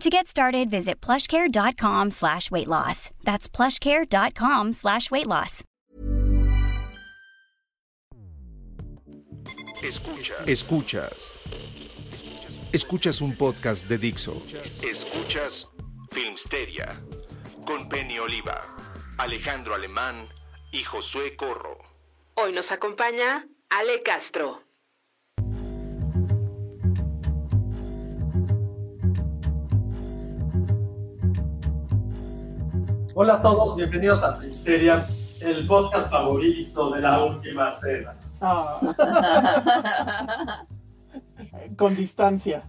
To get started, visit plushcare.com slash weight loss. That's plushcare.com slash weight loss. Escuchas. Escuchas. Escuchas un podcast de Dixo. Escuchas Filmsteria con Penny Oliva, Alejandro Alemán y Josué Corro. Hoy nos acompaña Ale Castro. Hola a todos, bienvenidos a Filmsteria, el podcast favorito de la última cena. Ah. Con distancia.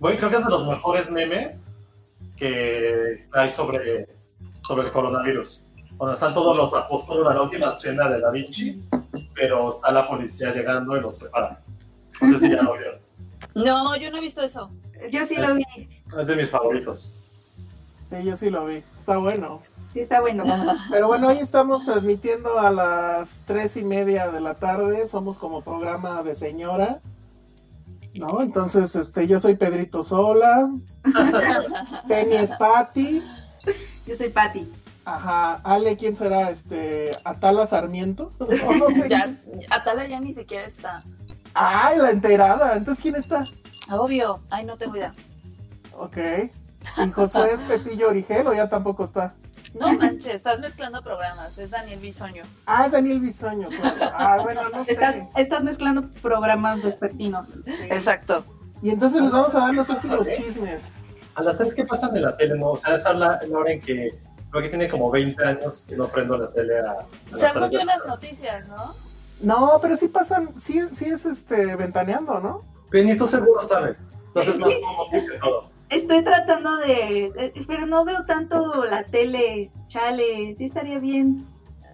Bueno, creo que es de los mejores memes que hay sobre, sobre el coronavirus. Donde están todos los apóstoles de la última cena de Da Vinci, pero está la policía llegando y los separa. No sé si ya lo vieron. No, yo no he visto eso. Yo sí lo vi, Es de mis favoritos. Sí, yo sí lo vi. Está bueno. sí está bueno. Pero bueno, hoy estamos transmitiendo a las tres y media de la tarde. Somos como programa de señora. ¿No? Entonces, este, yo soy Pedrito Sola. Penny es Patti. Yo soy Patti. Ajá. Ale, ¿quién será? Este, Atala Sarmiento. O no sé. Ya, Atala ya ni siquiera está. Ay, la enterada. Entonces, ¿quién está? Obvio. Ay, no tengo idea. Ok. ¿Y José es Pepillo Origel o ya tampoco está? No manches, estás mezclando programas. Es Daniel Bisoño. Ah, Daniel Bisoño. claro. Ah, bueno, no Estás, sé. estás mezclando programas vespertinos. Exacto. Y entonces les vamos a dar los últimos chismes. A las tres que pasan de la tele, ¿no? O sea, esa es la, la hora en que creo que tiene como 20 años que no prendo la tele a, a yo la las noticias, ¿no? No, pero sí pasan, sí, sí es este ventaneando, ¿no? Tú seguro sabes. Entonces más como que todos. Estoy tratando de... eh, Pero no veo tanto la tele, chale. Sí estaría bien.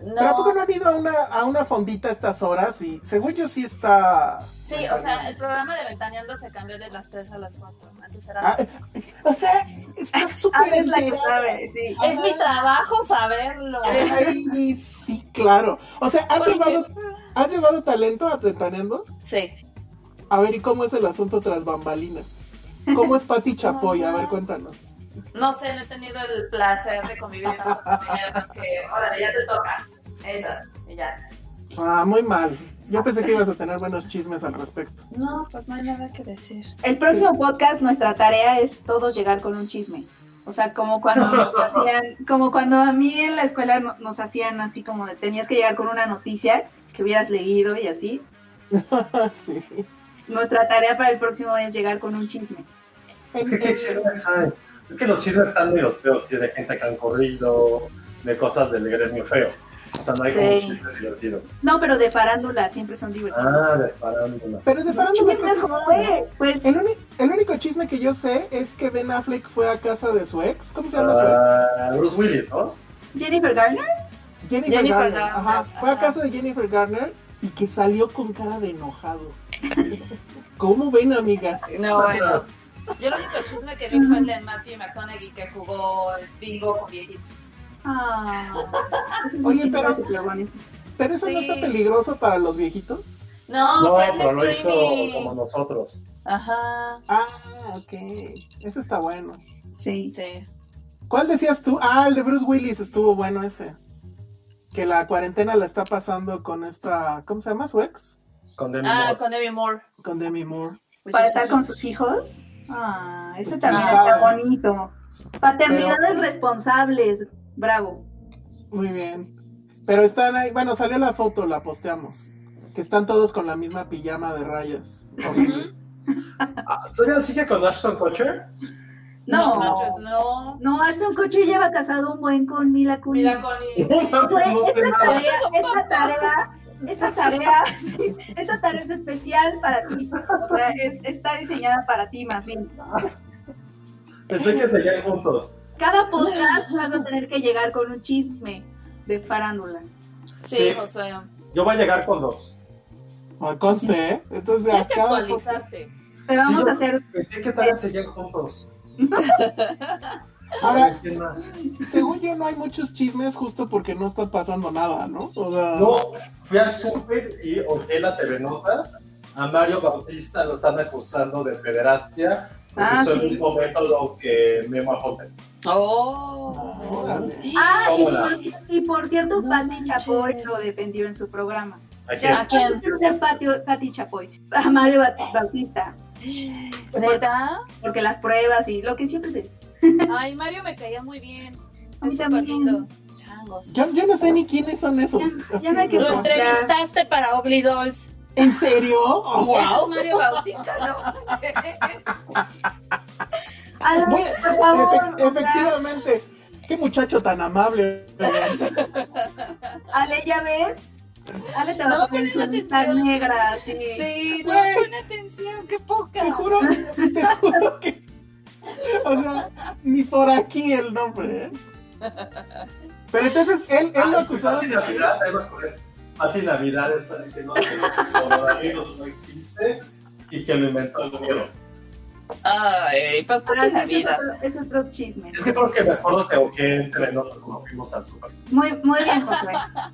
Pero ¿a poco No. no ha ido a una, a una fondita a estas horas? Y según yo sí está... Sí, o sea, el programa de Ventaneando se cambió de las 3 a las 4. Antes era Ah, las... o sea, está súper es la sí. Es mi trabajo saberlo. Ay, sí, claro. O sea, ¿has Porque- llevado, ¿has llevado talento a Ventaneando? Sí. A ver, ¿y cómo es el asunto tras bambalinas? ¿Cómo es Pati Chapoy? A ver, cuéntanos. No sé, no he tenido el placer de convivir tanto con ella, más que, órale, ya te toca. Y ya. Ah, muy mal. Yo pensé que ibas a tener buenos chismes al respecto. No, pues no hay nada que decir. El próximo podcast, nuestra tarea es todos llegar con un chisme. O sea, como cuando nos hacían, como cuando a mí en la escuela no- nos hacían así como de tenías que llegar con una noticia que hubieras leído y así. sí. Nuestra tarea para el próximo es llegar con un chisme. Es que qué chismes hay. Es que los chismes están medio feos, ¿sí? de gente que han corrido, de cosas del gremio feo. O sea, no hay como chismes divertidos. No, pero de farándula siempre son divertidos. Ah, de farándula. Pero de farándula güey, pues El, único chisme que yo sé es que Ben Affleck fue a casa de su ex. ¿Cómo se llama su ex? Ah, Bruce Willis, ¿no? Jennifer Garner. Jennifer, Jennifer Garner. Garner, Ajá. Fue a casa de Jennifer Garner y que salió con cara de enojado. ¿Cómo ven, amigas? No, bueno. Yo el único chisme que vi fue el de Matthew McConaughey que jugó bingo con viejitos. Ah, Oye, pero- pero Pero eso no está peligroso para los viejitos. No, No, fue el pero lo hizo como nosotros. Ajá, Ah, ok. Eso está bueno. Sí. sí. ¿Cuál decías tú? Ah, el de Bruce Willis estuvo bueno ese. Que la cuarentena la está pasando con esta. ¿Cómo se llama su ex? Con Demi Ah, Moore. con Demi Moore. Con Demi Moore. Pues Para estar con sus hijos. Ah, ese Pues, también está bonito. Paternidades Pero- responsables. Bravo. Muy bien. Pero están ahí, bueno, salió la foto, la posteamos. Que están todos con la misma pijama de rayas. Ah, ¿Todavía sigue con Ashton Kutcher? No, No, manches, no. no, Ashton Kutcher lleva casado un buen con Mila Kunis. No sé esta, tarea, esta tarea, esta tarea, sí, esta tarea es especial para ti. O sea, es- está diseñada para ti más bien. Pensé que seguían juntos. Cada podcast vas a tener que llegar con un chisme de farándula. Sí, Sí. Josué. Yo voy a llegar con dos. Ah, conste, ¿eh? Entonces, Tienes que cada actualizarte. Te vamos Sí, yo- a hacer. Pensé que todavía seguían juntos. Según yo, no hay muchos chismes justo porque no está pasando nada, ¿no? O sea, No, fui al súper y oí la TV Notas. A Mario Bautista lo están acusando de pederastia. Porque Ah, usó sí. el mismo método que Memo Ajote. Oh. órale. Ah, y por, y por cierto, No Pati Chapoy lo defendió en su programa. ¿A quién? ¿A quién? Pati, Pati Chapoy. A Mario Bautista. ¿Neta? Porque las pruebas y lo que siempre se dice. Ay, Mario me caía muy bien. A mí Es súper también. lindo. Changos. Yo, yo no sé ni quiénes son esos. Ya- ya no hay que Lo entrevistaste para Obli Dolls. ¿En serio? Oh, Ese es wow. Mario Bautista, ¿no? Alan, Bueno, por favor, efe- o sea, efectivamente. Qué muchacho tan amable. Ale, ¿ya ves? Ale te va No a poner su atención. negra, sí. Sí, no pone atención, qué poca. Te juro, te juro que. O sea, ni por aquí el nombre, ¿eh? Pero entonces él, él lo acusaron Pati de. Navidad, ahí va a poner. Pati Navidad está diciendo que el coronavirus no existe y que lo inventó el gobierno. Ay, pues Ah, por sí, la es, vida. otro, es otro chisme. Es que porque me acuerdo que entre nosotros cuando fuimos al super. Muy, muy bien, Josué.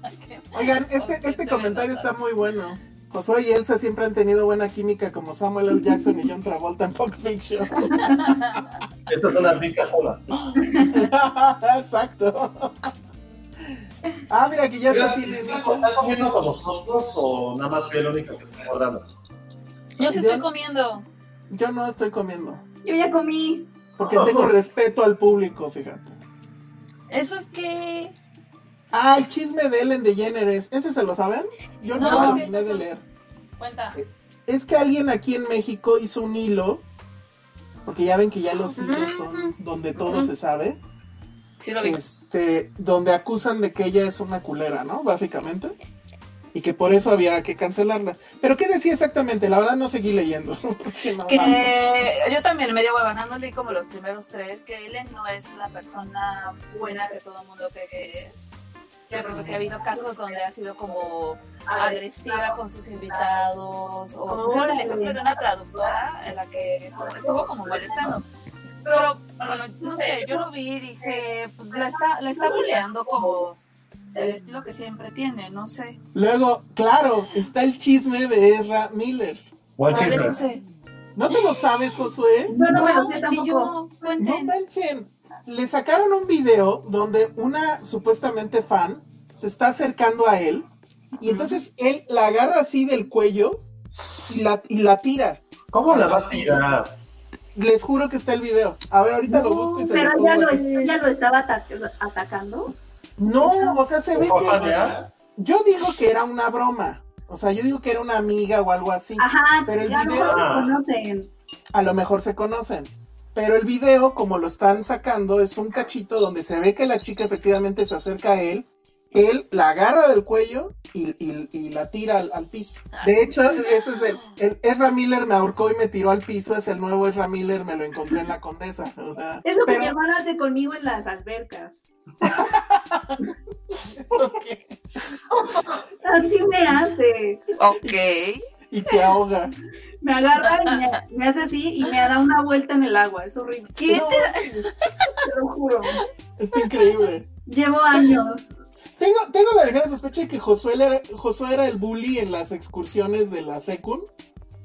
Oigan, este, este comentario está muy bueno. Josué y Elsa siempre han tenido buena química como Samuel L. Jackson y John Travolta en Pulp Fiction. Esta es una rica jola. Exacto. Ah, mira, que ya está tiene. ¿Está está comiendo con nosotros o nada más el único que está guardando? Yo sí estoy comiendo. Yo no estoy comiendo. Yo ya comí. Porque tengo respeto al público, fíjate. Eso es que. Ah, el chisme de Ellen DeGeneres. ¿Ese se lo saben? Yo no, No, lo ¿qué terminé de leer. Cuenta. Es que alguien aquí en México hizo un hilo. Porque ya ven que ya los hilos son donde todo se sabe. Sí lo vi. Este, donde acusan de que ella es una culera, ¿no? Básicamente. Y que por eso había que cancelarla. Pero ¿qué decía exactamente? La verdad no seguí leyendo. Que yo también medio huevana, no leí como los primeros tres, que Ellen no es la persona buena que todo el mundo cree que es. Que porque ha habido casos donde ha sido como agresiva con sus invitados, o pusieron el ejemplo de una traductora en la que estuvo, estuvo como molestando. Pero, bueno, no sé, yo lo vi y dije, pues la está, la está buleando como el estilo que siempre tiene, no sé. Luego, claro, está el chisme de Ezra Miller. ¿Cuál es ese? ¿No te lo sabes, Josué? Yo no me lo sé tampoco. yo, No manchen. Le sacaron un video donde una supuestamente fan se está acercando a él y entonces él la agarra así del cuello y la, y la tira. ¿Cómo la va a tirar? Les juro que está el video. A ver, ahorita lo busco y se Pero ya lo, ya lo estaba ata- atacando. No, o sea, se ve ¿Por que... Yo digo que era una broma. O sea, yo digo que era una amiga o algo así. Ajá, Pero el ya no video- se conocen. a lo mejor se conocen. Pero el video, como lo están sacando, es un cachito donde se ve que la chica efectivamente se acerca a él. Él la agarra del cuello y, y- y la tira al, al piso. De hecho, ese es el, el Ezra Miller me ahorcó y me tiró al piso. Es el nuevo Ezra Miller, me lo encontré en la condesa. O sea, Es lo que pero- mi hermana hace conmigo en las albercas. ¿eso qué? Así me hace. Ok. Y te ahoga. Me agarra y me, me hace así y me da una vuelta en el agua. Es horrible. ¿Qué No, te te lo juro. Está increíble. Llevo años. Tengo, tengo la ligera sospecha de que Josué era, Josué era el bully en las excursiones de la Secun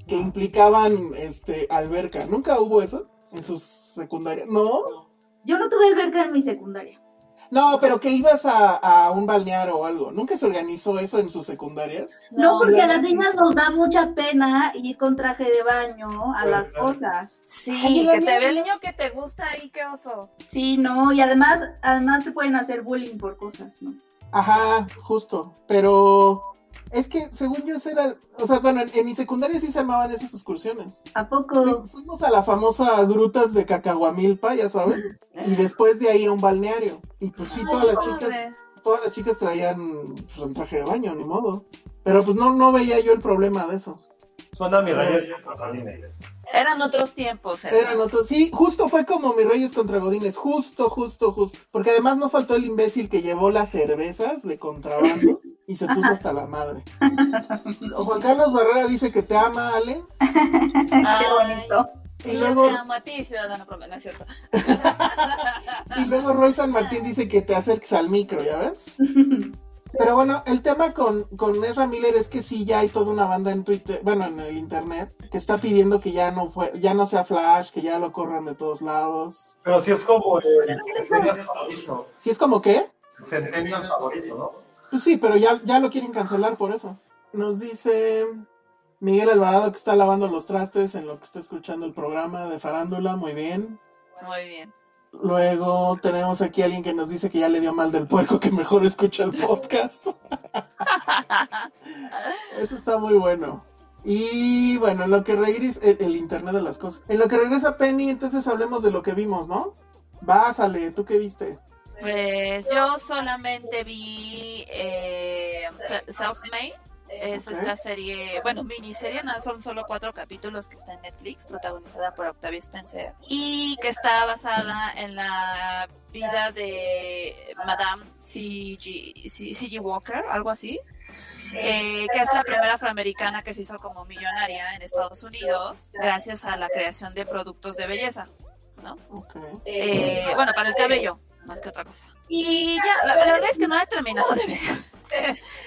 que implicaban este alberca. ¿Nunca hubo eso en sus secundarias? No. Yo no tuve alberca en mi secundaria. No, pero que ibas a, a un balneario o algo. ¿Nunca se organizó eso en sus secundarias? No, porque a las niñas nos da mucha pena ir con traje de baño a las cosas. Sí, Ay, que te ve el niño que te gusta ahí, qué oso. Sí, no, y además, además te pueden hacer bullying por cosas, ¿no? Ajá, justo. Pero es que según yo era, o sea, bueno, en, en mi secundaria sí se llamaban esas excursiones. ¿A poco? Fu- Fuimos a la famosa grutas de Cacahuamilpa, ya saben, y después de ahí a un balneario. Y pues sí, todas las chicas, todas las chicas traían pues, el traje de baño, ni modo. Pero pues no, no veía yo el problema de eso. Suena mi reyes contra Godínez. Eran otros tiempos. Elsa. Eran otros, sí, justo fue como mis Reyes contra Godines, justo, justo, justo. Porque además no faltó el imbécil que llevó las cervezas de contrabando y se puso hasta la madre. Juan Carlos Barrera dice que te ama, Ale. Qué bonito. Y luego, te amo a ti, ciudadano promedio, ¿no es cierto? y luego Roy San Martín dice que te acerques al micro, ¿ya ves? Pero bueno, el tema con, con Ezra Miller es que sí ya hay toda una banda en Twitter, bueno, en el internet, que está pidiendo que ya no fue, ya no sea Flash, que ya lo corran de todos lados. Pero sí es como el centennial favorito. Si es como que, El centennial favorito, ¿no? pues sí, pero ya, ya lo quieren cancelar por eso. Nos dice Miguel Alvarado que está lavando los trastes en lo que está escuchando el programa de Farándula, muy bien. Muy bien. Luego tenemos aquí a alguien que nos dice que ya le dio mal del puerco, que mejor escucha el podcast. Eso está muy bueno. Y bueno, en lo que regresa el, el internet de las cosas. En lo que regresa Penny, entonces hablemos de lo que vimos, ¿no? Vásale, ¿tú qué viste? Pues yo solamente vi eh, Se- Self-Made. Es Ok. esta serie, bueno, miniserie, no, son solo cuatro capítulos que está en Netflix, protagonizada por Octavia Spencer, y que está basada en la vida de Madame C.G. C- C.G. Walker, algo así, eh, que es la primera afroamericana que se hizo como millonaria en Estados Unidos gracias a la creación de productos de belleza, ¿no? Eh, bueno, para el cabello, más que otra cosa. Y ya, la, la verdad es que no he terminado de ver.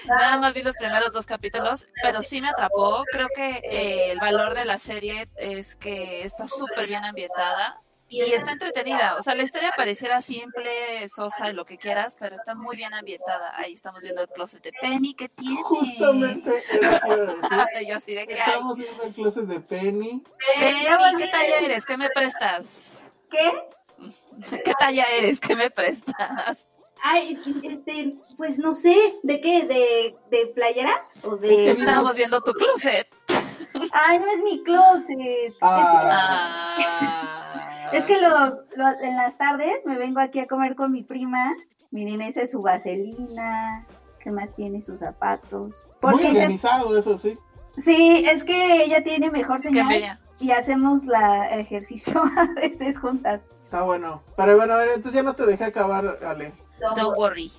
Nada más vi los primeros dos capítulos, pero sí me atrapó. Creo que eh, el valor de la serie es que está súper bien ambientada y está entretenida. O sea, la historia pareciera simple, sosa y lo que quieras, pero está muy bien ambientada. Ahí estamos viendo el closet de Penny que tiene. Justamente eso te iba a decir. Yo así de que hay. Estamos viendo el closet de Penny. Penny, ¿qué talla eres? ¿Qué me prestas? ¿Qué? ¿Qué talla eres? ¿Qué me prestas? Ay, este, pues no sé, ¿de qué? ¿De, de playera? ¿O de... Estábamos viendo tu closet. Ay, no es mi closet. Ah. Ah. Es que los, los- en las tardes me vengo aquí a comer con mi prima. Miren, esa es su vaselina. ¿Qué más tiene? Sus zapatos. Muy Porque ella- organizado, eso sí. sí, es que ella tiene mejor señal y hacemos la ejercicio a veces juntas. Está bueno. Pero bueno, a ver, entonces ya no te dejé acabar, Ale. Don't worry.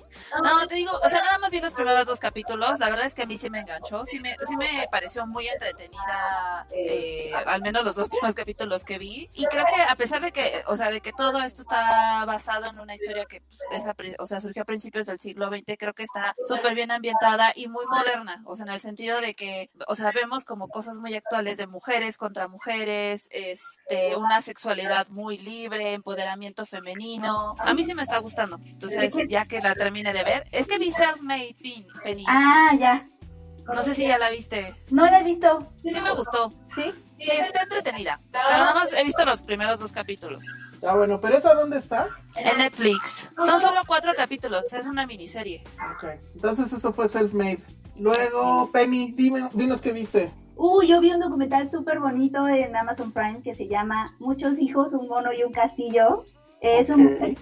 No, te digo, o sea, nada más vi los primeros dos capítulos. La verdad es que a mí sí me enganchó. Sí me, sí me pareció muy entretenida, eh, al menos los dos primeros capítulos que vi. Y creo que a pesar de que, o sea, de que todo esto está basado en una historia que, pues, es a o sea, surgió a principios del siglo XX, creo que está súper bien ambientada y muy moderna. O sea, en el sentido de que, o sea, vemos como cosas muy actuales de mujeres contra mujeres, este, una sexualidad muy libre, empoderamiento femenino. A mí sí me está gustando. Entonces, ya que la termine de ver, es que vi Self-Made Penny. Ah, ya. No sé si ya la viste. No la he visto. Sí me gustó. ¿Sí? Sí, está entretenida. Pero nada más he visto los primeros dos capítulos. Está bueno, pero ¿esa dónde está? En Netflix. Son solo cuatro capítulos. Es una miniserie. Ok. Entonces eso fue self-made. Luego, Penny, dime, dinos qué viste. Uh, yo vi un documental súper bonito en Amazon Prime que se llama Muchos hijos, un mono y un castillo. Es un.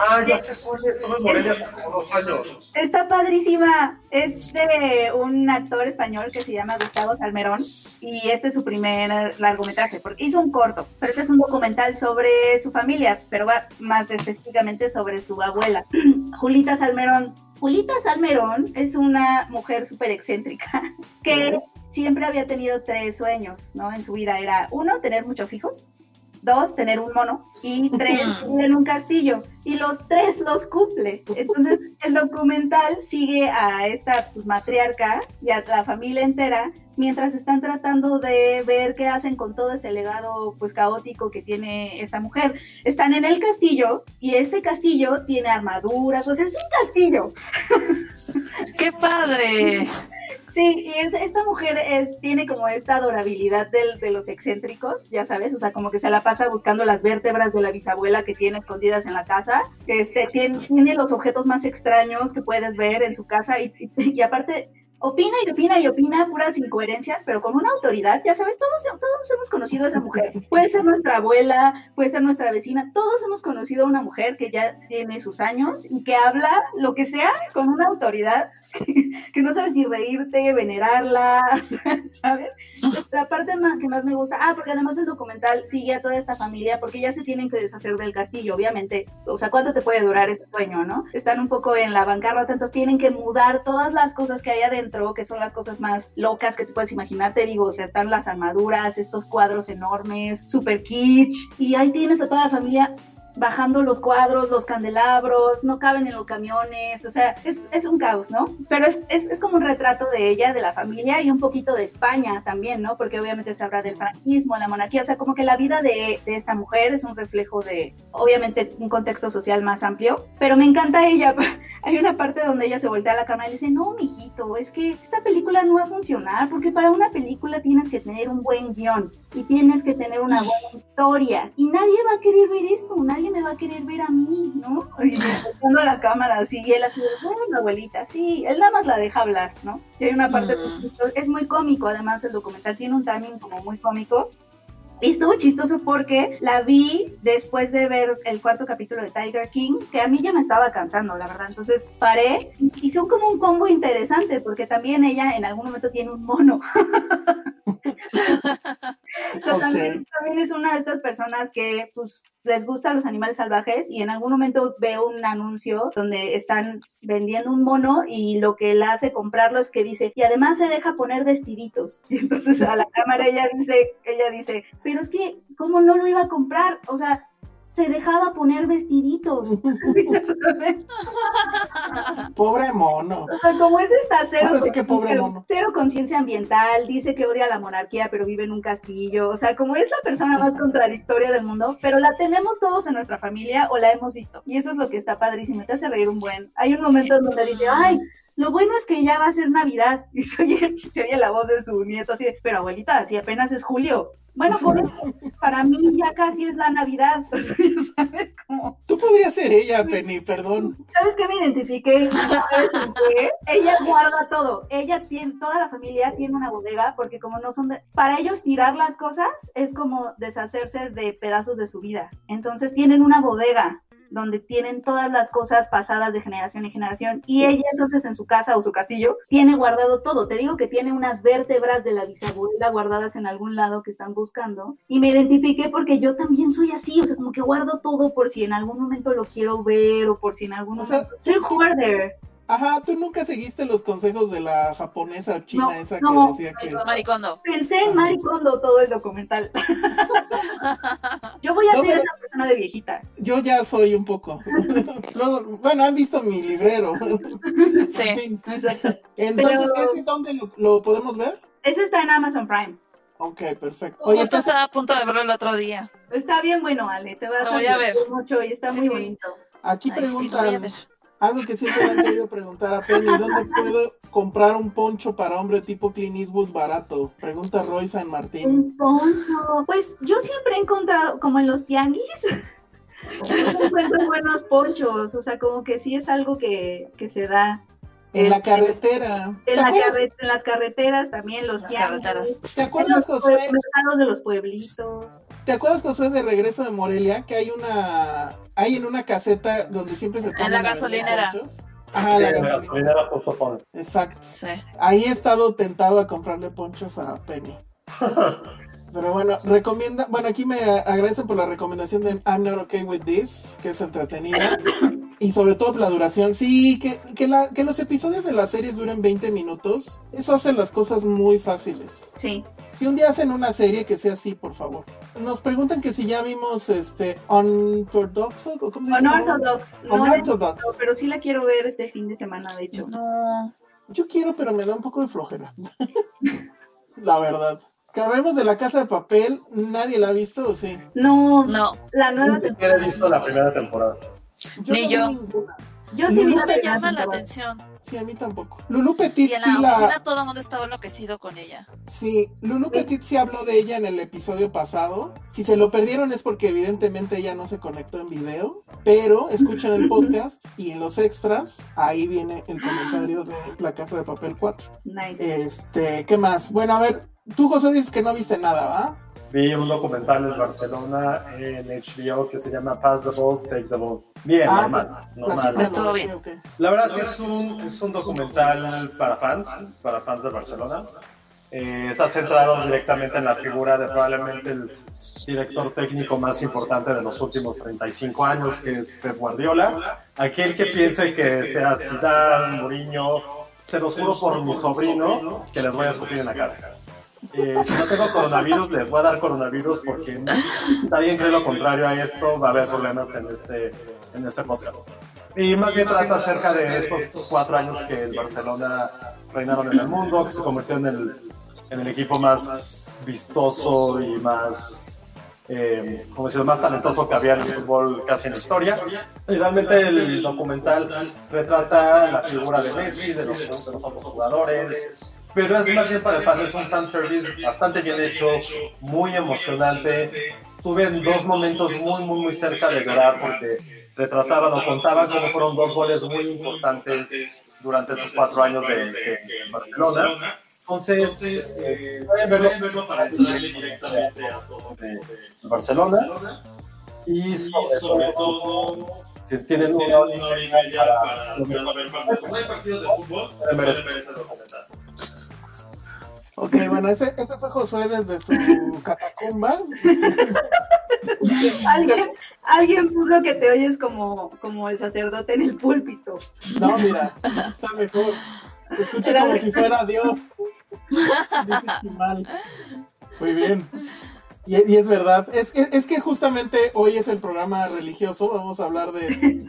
Ah, ya se fue, estuve en Morelia hace como dos años. Está padrísima. Es de un actor español que se llama Gustavo Salmerón y este es su primer largometraje, porque hizo un corto, pero este es un documental sobre su familia, pero va más específicamente sobre su abuela, Julita Salmerón. Julita Salmerón es una mujer súper excéntrica que siempre había tenido tres sueños, ¿no? En su vida era uno, tener muchos hijos, dos, tener un mono y tres, vivir en un castillo. y los tres los cumple. Entonces, el documental sigue a esta pues, matriarca y a la familia entera mientras están tratando de ver qué hacen con todo ese legado pues caótico que tiene esta mujer. Están en el castillo y este castillo tiene armaduras, o sea, es un castillo. ¡Qué padre! Sí, y es, esta mujer es, tiene como esta adorabilidad del, de los excéntricos, ya sabes, o sea, como que se la pasa buscando las vértebras de la bisabuela que tiene escondidas en la casa, que este, tiene, los objetos más extraños que puedes ver en su casa y aparte opina y opina y opina puras incoherencias, pero con una autoridad, ya sabes, todos, todos hemos conocido a esa mujer. Puede ser nuestra abuela, puede ser nuestra vecina, todos hemos conocido a una mujer que ya tiene sus años y que habla lo que sea con una autoridad que, no sabes si reírte, venerarla, ¿sabes? La parte más, que más me gusta, ah, porque además el documental sigue a toda esta familia porque ya se tienen que deshacer del castillo, obviamente. O sea, ¿cuánto te puede durar ese sueño, no? Están un poco en la bancarrota, entonces tienen que mudar todas las cosas que hay adentro, que son las cosas más locas que tú puedes imaginar, te digo, o sea, están las armaduras, estos cuadros enormes, super kitsch, y ahí tienes a toda la familia bajando los cuadros, los candelabros, no caben en los camiones, o sea, es, es un caos, ¿no? Pero es, es, es, como un retrato de ella, de la familia y un poquito de España también, ¿no? Porque obviamente se habla del franquismo, la monarquía, o sea, como que la vida de, de esta mujer es un reflejo de, obviamente, un contexto social más amplio, pero me encanta ella. Hay una parte donde ella se voltea a la cámara y dice, no, mijito, es que esta película no va a funcionar, porque para una película tienes que tener un buen guion y tienes que tener una buena historia y nadie va a querer ver esto, nadie me va a querer ver a mí, ¿no? Y a la cámara así, y él así, bueno, abuelita, sí, él nada más la deja hablar, ¿no? Y hay una parte, pues, es muy cómico, además el documental tiene un timing como muy cómico, y estuvo chistoso porque la vi después de ver el cuarto capítulo de Tiger King, que a mí ya me estaba cansando, la verdad. Entonces paré y son como un combo interesante porque también ella en algún momento tiene un mono. también, también, es una de estas personas que pues, les gustan los animales salvajes y en algún momento veo un anuncio donde están vendiendo un mono y lo que la hace comprarlo es que dice, y además se deja poner vestiditos. Y entonces a la cámara ella dice, ella dice, pero es que, ¿cómo no lo iba a comprar? O sea, se dejaba poner vestiditos. pobre mono. O sea, como es esta cero, Ahora sí que pobre mono. cero conciencia ambiental, dice que odia la monarquía, pero vive en un castillo. O sea, como es la persona más contradictoria del mundo, pero la tenemos todos en nuestra familia o la hemos visto. Y eso es lo que está padrísimo, te hace reír un buen. Hay un momento en donde dice, ay, lo bueno es que ya va a ser Navidad. Y se oye, se oye la voz de su nieto así, pero abuelita, si apenas es julio. Bueno, por eso, para mí ya casi es la Navidad. ¿Sabes cómo? Tú podrías ser ella, Penny, perdón. ¿Sabes qué me identifiqué? ¿Qué? ella guarda todo. Ella tiene, toda la familia tiene una bodega porque como no son de... Para ellos tirar las cosas es como deshacerse de pedazos de su vida. Entonces tienen una bodega donde tienen todas las cosas pasadas de generación en generación y ella entonces en su casa o su castillo tiene guardado todo. Te digo que tiene unas vértebras de la bisabuela guardadas en algún lado que están buscando y me identifiqué porque yo también soy así, o sea, como que guardo todo por si en algún momento lo quiero ver o por si en algún momento... O sea, soy hoarder. Ajá, tú nunca seguiste los consejos de la japonesa china no, esa no, que decía que. Maricondo. Pensé en Maricondo todo el documental. Yo voy a No, ser pero- esa persona de viejita. Yo ya soy un poco. Luego, bueno, han visto mi librero. En Sí. fin. Exacto. Entonces, Pero- ¿ese dónde lo, lo podemos ver? Ese está en Amazon Prime. Ok, perfecto. Oye, Justo estaba a punto de verlo el otro día. Está bien bueno, Ale. Te vas Lo voy a divertir ver. mucho y está Sí. muy bonito. aquí Ay, sí, lo voy a preguntan ver. Algo que siempre me han querido preguntar a Penny. ¿Dónde puedo comprar un poncho para hombre tipo Clint Eastwood barato? Pregunta Roy San Martín. Un poncho. Pues yo siempre he encontrado, como en los tianguis, encuentro buenos ponchos. O sea, como que sí es algo que, que se da. En la Este, carretera. En, ¿Te la carre- en las carreteras también, los Las carreteras. ¿Te En acuerdas, los Josué? mercados de los pueblitos. ¿Te acuerdas, Josué, de regreso de Morelia? Que hay una. Hay en una caseta donde siempre se ponen la gasolinera. Ajá, Sí, la la gasolinera. gasolinera justo pone. Exacto. Sí. Ahí he estado tentado a comprarle ponchos a Penny. Pero bueno, recomienda, bueno, aquí me agradecen por la recomendación de I'm Not Okay With This, que es entretenida. Y sobre todo la duración, sí, que, que, la, que los episodios de las series duren 20 minutos, eso hace las cosas muy fáciles. Sí. Si un día hacen una serie que sea así, por favor. Nos preguntan que si ya vimos este Unorthodox o cómo se llama? Unorthodox. No, Unorthodox. pero sí la quiero ver este fin de semana, de hecho. No. Yo quiero, pero me da un poco de flojera. la verdad. Que hablemos de la casa de papel, nadie la ha visto, ¿o sí? No, No. la nueva he visto la primera temporada. Ni no yo. ninguna. Yo sí No la me llama la atención. Sí, a mí tampoco. Lulu Petit Y en sí la la... oficina todo el mundo estaba enloquecido con ella. Sí, Lulu Petit sí habló de ella en el episodio pasado. Si se lo perdieron es porque evidentemente ella no se conectó en video, pero escuchen el podcast y en los extras, ahí viene el comentario de La Casa de Papel 4. Nice. Este, ¿qué más? Bueno, a ver, tú José dices que no viste nada, ¿va? Vi un documental en Barcelona en HBO que se llama Pass the Ball, Take the Ball. Bien, Ah, normal, sí, normal. platícalo, Estuvo bien. La verdad sí es un, es un documental para fans, para fans de Barcelona. Eh, está centrado directamente en la figura de probablemente el director técnico más importante de los últimos 35 años, que es Pep Guardiola. Aquel que piense que sea Zidane, Mourinho, se los juro por mi sobrino que les voy a escupir en la cara. Eh, si no tengo coronavirus, les voy a dar coronavirus porque nadie cree lo contrario a esto, va a haber problemas en este, en este podcast. Y más bien trata acerca de estos cuatro años que el Barcelona reinaron en el mundo, que se convirtió en el, en el equipo más vistoso y más, eh, como decirlo, más talentoso que había en el fútbol casi en la historia. Y realmente el documental retrata la figura de Messi, de los, de los otros jugadores, pero es más bien para el fan, es un fanservice bastante bien hecho, muy emocionante. Estuve en dos momentos muy, muy, muy cerca de llorar porque retrataban o contaban cómo fueron dos goles muy importantes durante esos cuatro años de, de- de Barcelona. Entonces, eh, pueden verlo, para entrarle directamente a todo de Barcelona. Y sobre todo, que tienen una hora y media para ver partidos. Como hay partidos de fútbol, pueden ver ese documental. Ok, bueno, ese, ese fue Josué desde su catacumba. ¿Alguien, alguien puso que te oyes como, como el sacerdote en el púlpito. No, mira, está mejor. Era como de- si fuera Dios. Chimal. Muy bien. Y, y es verdad, es que, es que justamente hoy es el programa religioso, vamos a hablar de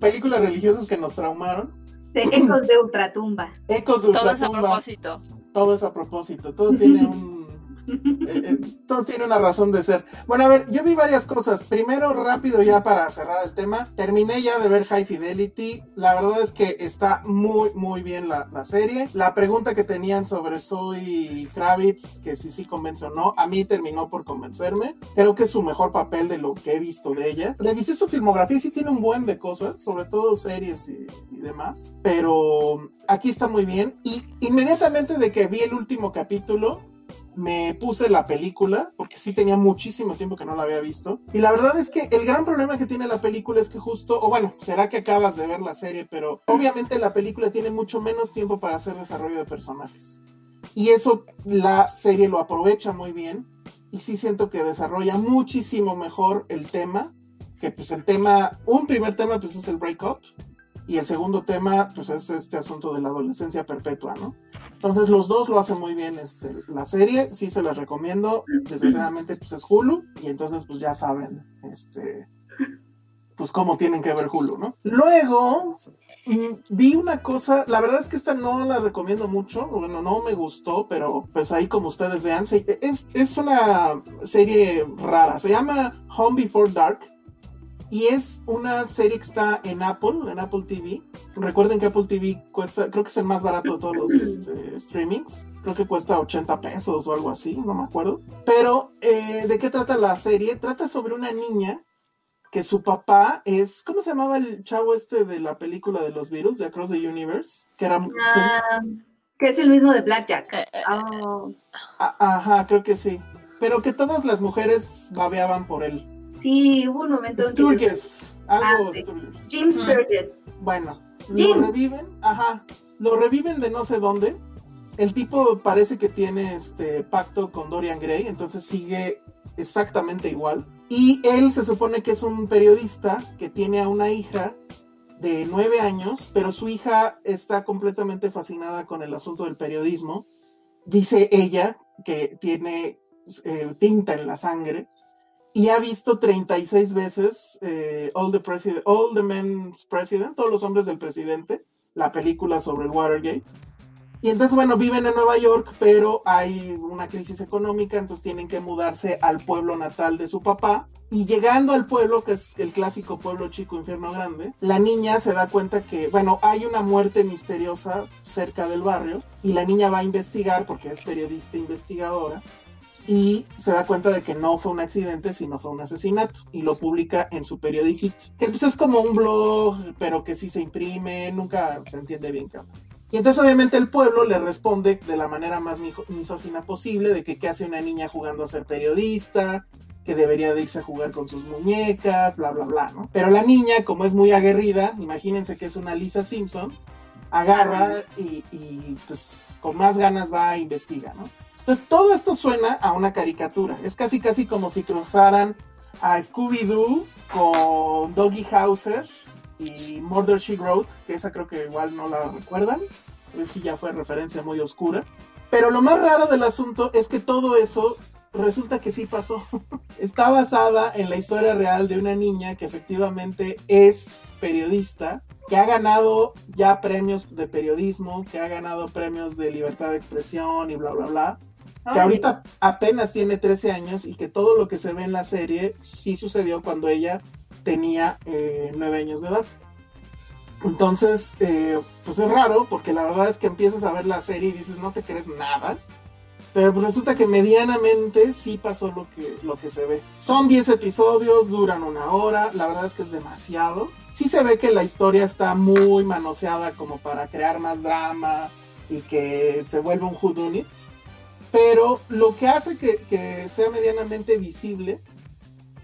películas religiosas que nos traumaron, De ecos de ultratumba. ecos de Todo es a ultratumba, propósito. Todo es a propósito, todo tiene un... eh, eh, todo tiene una razón de ser. Bueno, a ver, yo vi varias cosas. Primero, rápido ya para cerrar el tema. Terminé ya de ver High Fidelity. La verdad es que está muy, muy bien la, la serie. La pregunta que tenían sobre Zoe Kravitz, que si sí convence o no, a mí terminó por convencerme. Creo que es su mejor papel de lo que he visto de ella. Revisé su filmografía y sí tiene un buen de cosas, sobre todo series y demás. Pero aquí está muy bien. Y inmediatamente de que vi el último capítulo, me puse la película, porque sí tenía muchísimo tiempo que no la había visto. Y la verdad es que el gran problema que tiene la película es que justo, o bueno, será que acabas de ver la serie, pero obviamente la película tiene mucho menos tiempo para hacer desarrollo de personajes. Y eso la serie lo aprovecha muy bien. Y sí siento que desarrolla muchísimo mejor el tema. Que pues el tema, un primer tema pues es el breakup. Y el segundo tema pues es este asunto de la adolescencia perpetua, ¿no? Entonces los dos lo hacen muy bien este, la serie, sí se las recomiendo. Desgraciadamente pues es Hulu y entonces pues ya saben este pues cómo tienen que ver Hulu, ¿no? Luego mm, vi una cosa, la verdad es que esta no la recomiendo mucho, bueno, no me gustó, pero pues ahí como ustedes vean, es, es una serie rara, se llama Home Before Dark. Y es una serie que está en Apple, en Apple TV. Recuerden que Apple TV cuesta, creo que es el más barato de todos los este, streamings. Creo que cuesta 80 pesos o algo así, no me acuerdo. Pero, eh, ¿de qué trata la serie? Trata sobre una niña que su papá es, ¿cómo se llamaba el chavo este de la película de los Beatles, de Across the Universe? Que era... Ah, que es el mismo de Blackjack. Eh, eh, Oh, a- ajá, creo que sí. Pero que todas las mujeres babeaban por él. Sí, hubo un momento que- Sturgis, algo Ah, sí. Sturgis. Jim Sturgis. Bueno, Jim. lo reviven, ajá, lo reviven de no sé dónde. El tipo parece que tiene este pacto con Dorian Gray, entonces sigue exactamente igual. Y él se supone que es un periodista que tiene a una hija de nueve años, pero su hija está completamente fascinada con el asunto del periodismo. Dice ella que tiene eh, tinta en la sangre y ha visto 36 veces eh, All, the President, All the Men's President, todos los hombres del presidente, la película sobre el Watergate. Y entonces, bueno, viven en Nueva York, pero hay una crisis económica, entonces tienen que mudarse al pueblo natal de su papá. Y llegando al pueblo, que es el clásico pueblo chico, infierno grande, la niña se da cuenta que, bueno, hay una muerte misteriosa cerca del barrio y la niña va a investigar, porque es periodista investigadora, y se da cuenta de que no fue un accidente, sino fue un asesinato, y lo publica en su periódico, que pues es como un blog, pero que sí se imprime, nunca se entiende bien qué y entonces obviamente el pueblo le responde de la manera más misógina posible, de que qué hace una niña jugando a ser periodista, que debería de irse a jugar con sus muñecas, bla, bla, bla, ¿no? Pero la niña, como es muy aguerrida, imagínense que es una Lisa Simpson, agarra y, y pues con más ganas va a investigar, ¿no? Entonces todo esto suena a una caricatura, es casi casi como si cruzaran a Scooby-Doo con Doggy Hauser y Murder She Wrote, que esa creo que igual no la recuerdan, pues sí ya fue referencia muy oscura. Pero lo más raro del asunto es que todo eso resulta que sí pasó. Está basada en la historia real de una niña que efectivamente es periodista, que ha ganado ya premios de periodismo, que ha ganado premios de libertad de expresión y bla, bla, bla. Que ahorita apenas tiene 13 años y que todo lo que se ve en la serie sí sucedió cuando ella tenía eh, nueve años de edad. Entonces, eh, pues es raro, porque la verdad es que empiezas a ver la serie y dices, no te crees nada. Pero pues resulta que medianamente sí pasó lo que, lo que se ve. Son 10 episodios, duran una hora, la verdad es que es demasiado. Sí se ve que la historia está muy manoseada como para crear más drama y que se vuelva un whodunit. Pero lo que hace que, que sea medianamente visible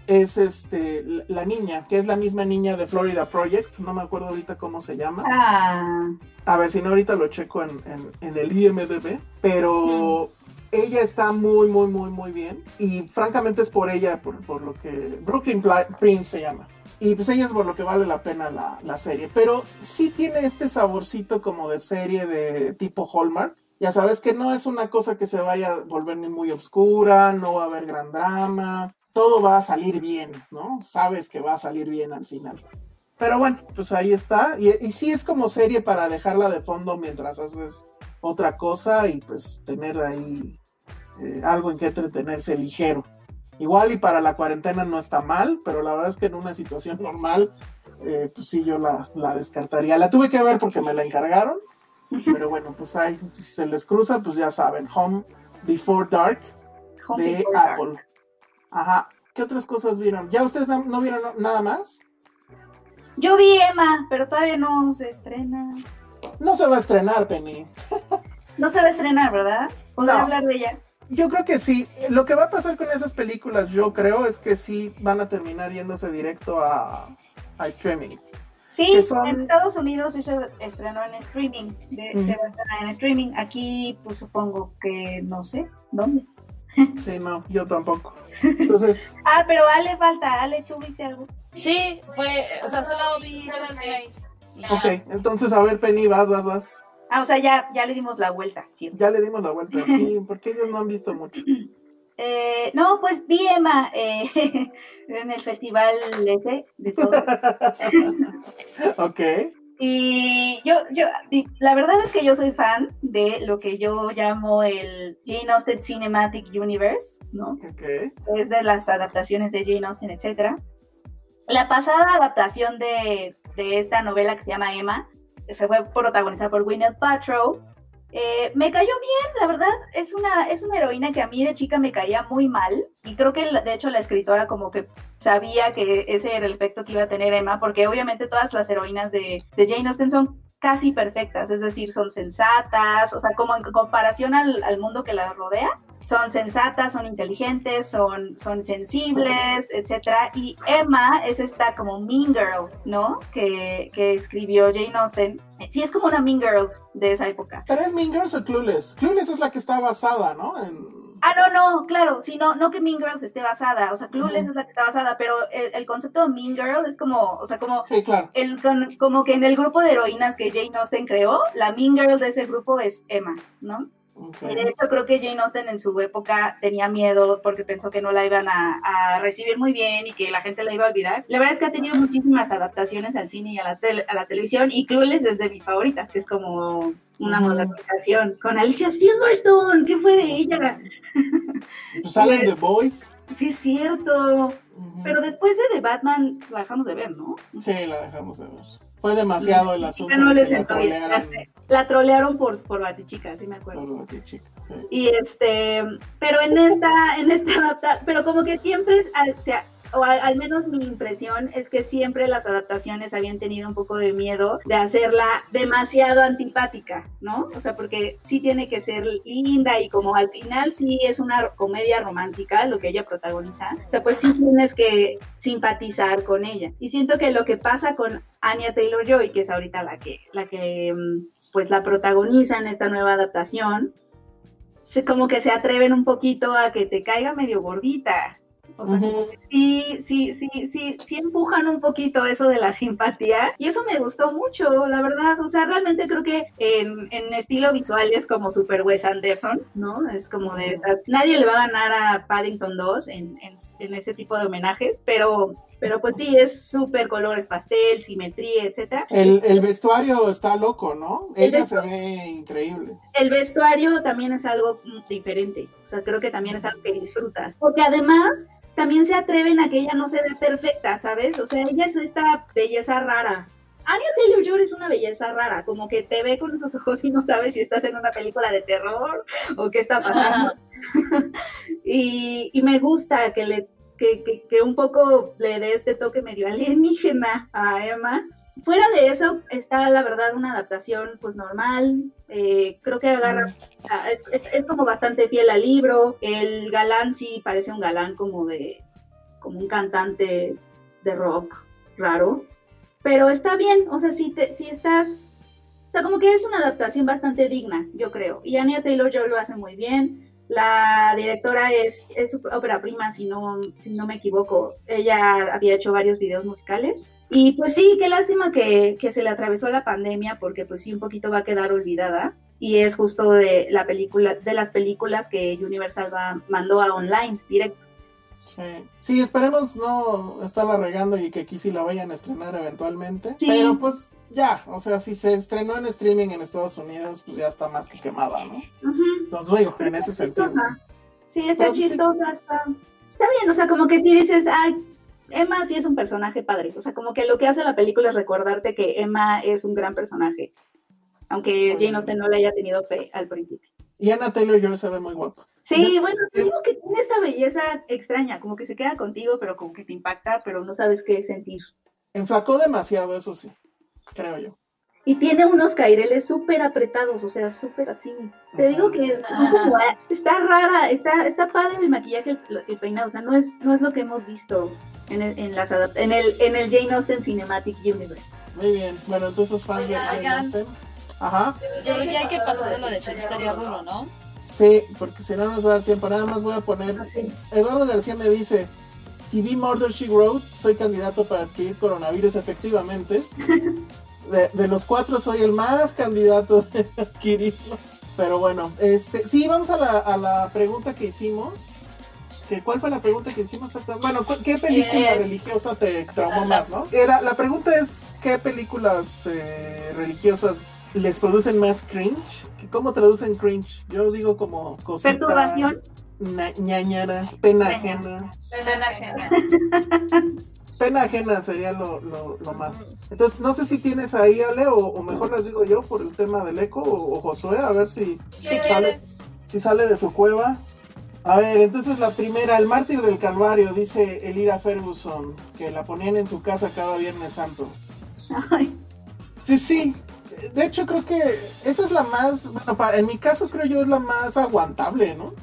es este la niña, que es la misma niña de Florida Project, no me acuerdo ahorita cómo se llama. Ah. A ver si no ahorita lo checo en, el IMDB, pero ella está muy, muy, muy, muy bien. Y francamente es por ella, por, lo que Brooklyn Prince se llama. Y pues ella es por lo que vale la pena la, la serie. Pero sí tiene este saborcito como de serie de tipo Hallmark. Ya sabes que no es una cosa que se vaya a volver ni muy oscura, no va a haber gran drama todo va a salir bien, ¿no? Sabes que va a salir bien al final. Pero bueno, pues ahí está. Y, y sí es como serie para dejarla de fondo mientras haces otra cosa y pues tener ahí eh, algo en que entretenerse ligero. Igual y para la cuarentena no está mal, pero la verdad es que en una situación normal, eh, pues sí, yo la, la, descartaría. La tuve que ver porque me la encargaron, pero bueno, pues ahí, si se les cruza, pues ya saben, Home Before Dark de Apple. Ajá. ¿Qué otras cosas vieron? ¿Ya ustedes no, vieron nada más? Yo vi Emma, pero todavía no se estrena. No se va a estrenar, Penny. no se va a estrenar, ¿verdad? ¿Podría hablar de ella? Yo creo que sí. Lo que va a pasar con esas películas, yo creo, es que sí van a terminar yéndose directo a, streaming. Sí, en Estados Unidos sí se estrenó en streaming. Se va a estrenar en streaming. Aquí, pues supongo que no sé dónde. Sí, no, yo tampoco. Entonces. ah, pero Ale falta. Ale, ¿tú viste algo? Sí, fue. O sea, solo vi Ok, entonces a ver, Penny, vas, vas, vas. Ah, o sea, ya, ya le dimos la vuelta, ¿sí? Ya le dimos la vuelta, sí, porque ellos no han visto mucho. Eh, no, pues vi Emma eh, en el festival ese de todo. ok. Y yo, yo, la verdad es que yo soy fan de lo que yo llamo el Jane Austen Cinematic Universe, ¿no? Okay. Es de las adaptaciones de Jane Austen, etcétera. La pasada adaptación de, de esta novela que se llama Emma, se fue protagonizada por Gwyneth Paltrow, eh, me cayó bien, la verdad, es una, es una heroína que a mí de chica me caía muy mal y creo que de hecho la escritora como que sabía que ese era el efecto que iba a tener Emma, porque obviamente todas las heroínas de, Jane Austen son casi perfectas, es decir, son sensatas, o sea, como en comparación al, al mundo que la rodea, son sensatas, son inteligentes, son, son sensibles, etcétera. Y Emma es esta como mean girl, ¿no? Que, que escribió Jane Austen. Sí, es como una mean girl de esa época. Pero es mean girl o clueless. Clueless es la que está basada, ¿no? En... Ah, no, no, claro, sí, no, no que Mean Girls esté basada, o sea, Clueless es la que está basada, pero el, el concepto de Mean Girl es como, o sea, como, Sí, claro. el, con- como que en el grupo de heroínas que Jane Austen creó, la Mean Girl de ese grupo es Emma, ¿no? Ok. Y de hecho creo que Jane Austen en su época tenía miedo porque pensó que no la iban a, a recibir muy bien y que la gente la iba a olvidar. La verdad es que ha tenido muchísimas adaptaciones al cine y a la, tele- a la televisión y Clueless es de mis favoritas, que es como una Ujú. modernización con Alicia Silverstone. ¿Qué fue de ella? Pues salen The Boys. Sí, es cierto. Pero después de The Batman la dejamos de ver, ¿no? Sí, la dejamos de ver. Fue demasiado el asunto. Ya no les la trolearon por, por Batichica, sí me acuerdo. por Batichica, sí. Y este, pero en esta, en esta adapta, pero como que siempre, o sea, o al, al menos mi impresión es que siempre las adaptaciones habían tenido un poco de miedo de hacerla demasiado antipática, ¿no? O sea, porque sí tiene que ser linda y como al final sí es una comedia romántica lo que ella protagoniza, o sea, pues sí tienes que simpatizar con ella. Y siento que lo que pasa con Anya Taylor-Joy, que es ahorita la que, la que, mm, pues la protagoniza en esta nueva adaptación, como que se atreven un poquito a que te caiga medio gordita. O sea, como que sí, sí, sí, sí, sí empujan un poquito eso de la simpatía. Y eso me gustó mucho, la verdad. O sea, realmente creo que en, en estilo visual es como super Wes Anderson, ¿no? Es como de esas. Nadie le va a ganar a Paddington 2 en, en, en ese tipo de homenajes, pero, pero pues sí, es súper colores pastel, simetría, etcétera. El, el vestuario está loco, ¿no? El Ella se ve increíble. el vestuario también es algo mm, diferente. O sea, creo que también es algo que disfrutas. Porque además también se atreven a que ella no se ve perfecta, ¿sabes? O sea, ella es esta belleza rara. Anya Taylor-Joy es una belleza rara, como que te ve con esos ojos y no sabes si estás en una película de terror o qué está pasando. y, y me gusta que le que, que- que un poco le dé este toque medio alienígena a Emma. Fuera de eso, está la verdad una adaptación pues normal. Eh, creo que agarra, ah, es, es- es como bastante fiel al libro. El galán sí parece un galán como de, como un cantante de rock raro. Pero está bien, o sea, si, te, si estás, o sea, como que es una adaptación bastante digna, yo creo. Y Anya Taylor-Joy lo hace muy bien. La directora es, es su ópera prima, si no, si no me equivoco. Ella había hecho varios videos musicales. Y pues sí, qué lástima que, que se le atravesó la pandemia, porque pues sí, un poquito va a quedar olvidada. Y es justo de la película, de las películas que Universal va, mandó a online, directo. Sí. Sí, esperemos no estarla regando y que aquí sí la vayan a estrenar eventualmente. Sí. Pero pues ya, o sea, si se estrenó en streaming en Estados Unidos, pues ya está más que quemada, ¿no? Entonces digo, en ese sentido. Sí, está Pero, sí. chistosa, está, está bien, o sea, como que si dices, ay, Emma sí es un personaje padre, o sea, como que lo que hace la película es recordarte que Emma es un gran personaje, aunque Jane Austen no le haya tenido fe al principio. Y Anna Taylor Joy se ve muy guapa. Sí, Ya- bueno, te digo que tiene esta belleza extraña, como que se queda contigo, pero como que te impacta, pero no sabes qué sentir. Enflacó demasiado, eso sí, creo yo. Y tiene unos caireles súper apretados, o sea, súper así. Te digo que como, está rara, está, está padre el maquillaje, el, el peinado, o sea, no es, no es lo que hemos visto en el, en las en el, en el Jane Austen Cinematic Universe. Muy bien, bueno, entonces fans de Jane. Austen. Ajá, Yo creo que hay que pasar a lo de Rulo, ¿no? sí, porque si no nos va a dar tiempo, nada más voy a poner. Así. Eduardo García me dice: Si vi Murder She Wrote, soy candidato para adquirir coronavirus, efectivamente. De, de los cuatro, soy el más candidato de adquirirlo. Pero bueno, este, sí, vamos a la, a la pregunta que hicimos. ¿Cuál fue la pregunta que hicimos? Bueno, ¿cu- ¿qué película religiosa te traumó más, no? Era, la pregunta es, ¿qué películas eh, religiosas les producen más cringe? ¿Qué- ¿Cómo traducen cringe? Yo digo como cosita... Perturbación. na- ñañaras, pena ajena. Pena ajena. Pena ajena sería lo, lo, lo más. Entonces, no sé si tienes ahí, Ale, o, o mejor las digo yo por el tema del eco, o, o Josué, a ver si, Si sale, si sale de su cueva. A ver, entonces la primera, el mártir del Calvario, dice Elira Ferguson, que la ponían en su casa cada Viernes Santo. Ay, Sí, sí. De hecho, creo que esa es la más, bueno, pa- en mi caso creo yo es la más aguantable, ¿no?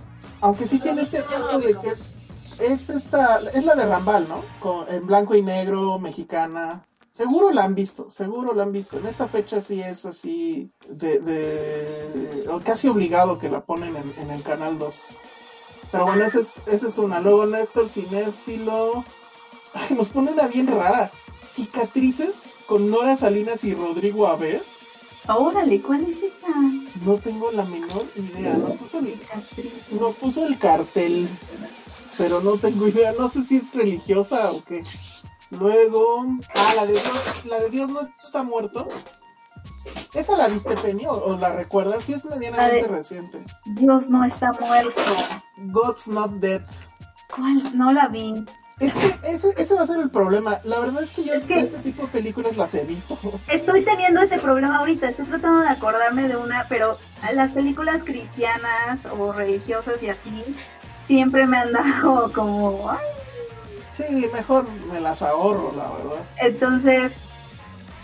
Aunque sí tiene este asunto de que es, es esta, es la de Rambal, ¿no? Con, en blanco y negro, mexicana. Seguro la han visto, seguro la han visto. En esta fecha sí es así, de, de casi obligado que la ponen en, en el canal 2. Pero bueno, esa es, esa es una. Luego Néstor Cinéfilo. Ay, nos pone una bien rara. Cicatrices con Nora Salinas y Rodrigo Aver. Órale, ¿cuál es esa? No tengo la menor idea. Nos puso el, nos puso el cartel. Pero no tengo idea. No sé si es religiosa o qué. Luego. Ah, la de Dios, la de Dios no está muerto. ¿Esa la viste, Penny? ¿O, o la recuerdas? Sí, es medianamente de- reciente. Dios no está muerto. God's Not Dead. ¿Cuál? No la vi. Es que ese, ese va a ser el problema. La verdad es que yo Es que- este tipo de películas las evito. Estoy teniendo ese problema ahorita. Estoy tratando de acordarme de una, pero las películas cristianas o religiosas y así siempre me han dado como. ay. Sí, mejor me las ahorro, la verdad. Entonces,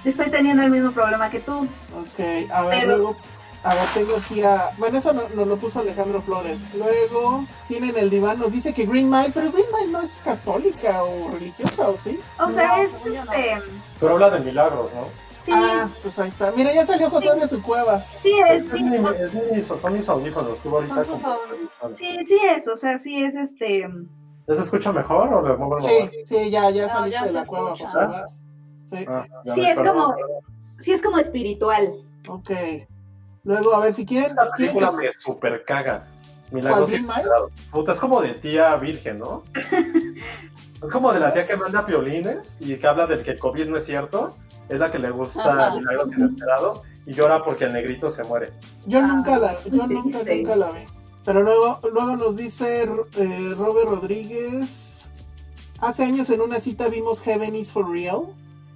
estoy teniendo el mismo problema que tú. Ok, a ver, Pero- luego. A ver, tengo aquí a. Bueno, eso no- nos lo puso Alejandro Flores. Luego, Cine en el diván nos dice que Green Mile, pero Green Mile no es católica o religiosa, ¿o sí? O sea, es no. este. Pero habla de milagros, ¿no? Sí, Ah, pues ahí está. Mira, ya salió José de su cueva. sí es, sí, Es es son mis audífonos. Tú ahorita Son sus como- sí, sí es, o sea, sí es este. ¿Ya se escucha mejor o le muevo el Sí, sí, ya, ya No, saliste ya de la cueva. José. Sí, Ah, Sí, es como- Sí es como espiritual. ok. Luego, a ver, si quieren. Esta película me super caga. ¿Cuál, Milagros. Puta, es como de tía virgen, ¿no? es como de la tía que manda piolines y que habla del que COVID no es cierto. Es la que le gusta Ajá. Milagros Inesperados y llora porque el negrito se muere. Yo Ah, nunca la, yo nunca, nunca la vi. Pero luego, luego nos dice eh, Robert Rodríguez. Hace años en una cita vimos Heaven is for Real,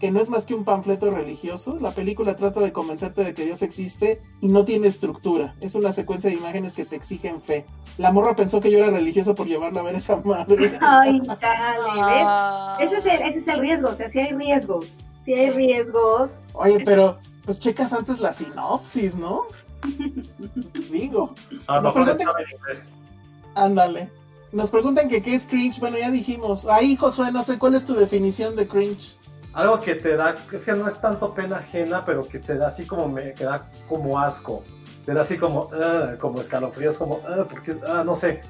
que no es más que un panfleto religioso. La película trata de convencerte de que Dios existe y no tiene estructura. Es una secuencia de imágenes que te exigen fe. La morra pensó que yo era religioso por llevarla a ver esa madre. Ay, dale, ¿ves? Ah. Ese es, el, ese es el riesgo, o sea, sí hay riesgos. Sí hay Sí. riesgos. Oye, pero pues checas antes la sinopsis, ¿no? Digo. A lo Nos mejor preguntan-. Ándale. Nos preguntan que qué es cringe. Bueno, ya dijimos. Ahí, Josué, no sé cuál es tu definición de cringe. Algo que te da, es que no es tanto pena ajena, pero que te da así como, me, que da como asco. Te da así como, "Ugh", como escalofríos, como, "Ugh", porque, ah, no sé.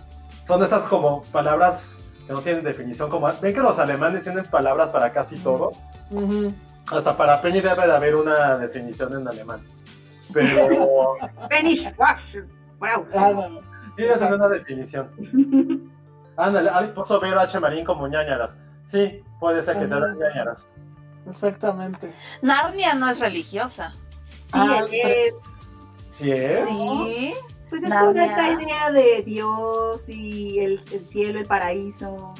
Son esas como palabras que no tienen definición. Como, ven que los alemanes tienen palabras para casi todo. Hasta para Penny debe de haber una definición en alemán. Pero Finish, wash, browse. Ándale. tiene que ser una definición. Ándale, ahí puso ver a H. Marín como ñañaras. Sí, puede ser que te den ñañaras. Exactamente. Narnia no es religiosa. Sí, Ah, es. ¿Sí es? Sí. Pues es Narnia. toda esta idea de Dios y el, el cielo, el paraíso.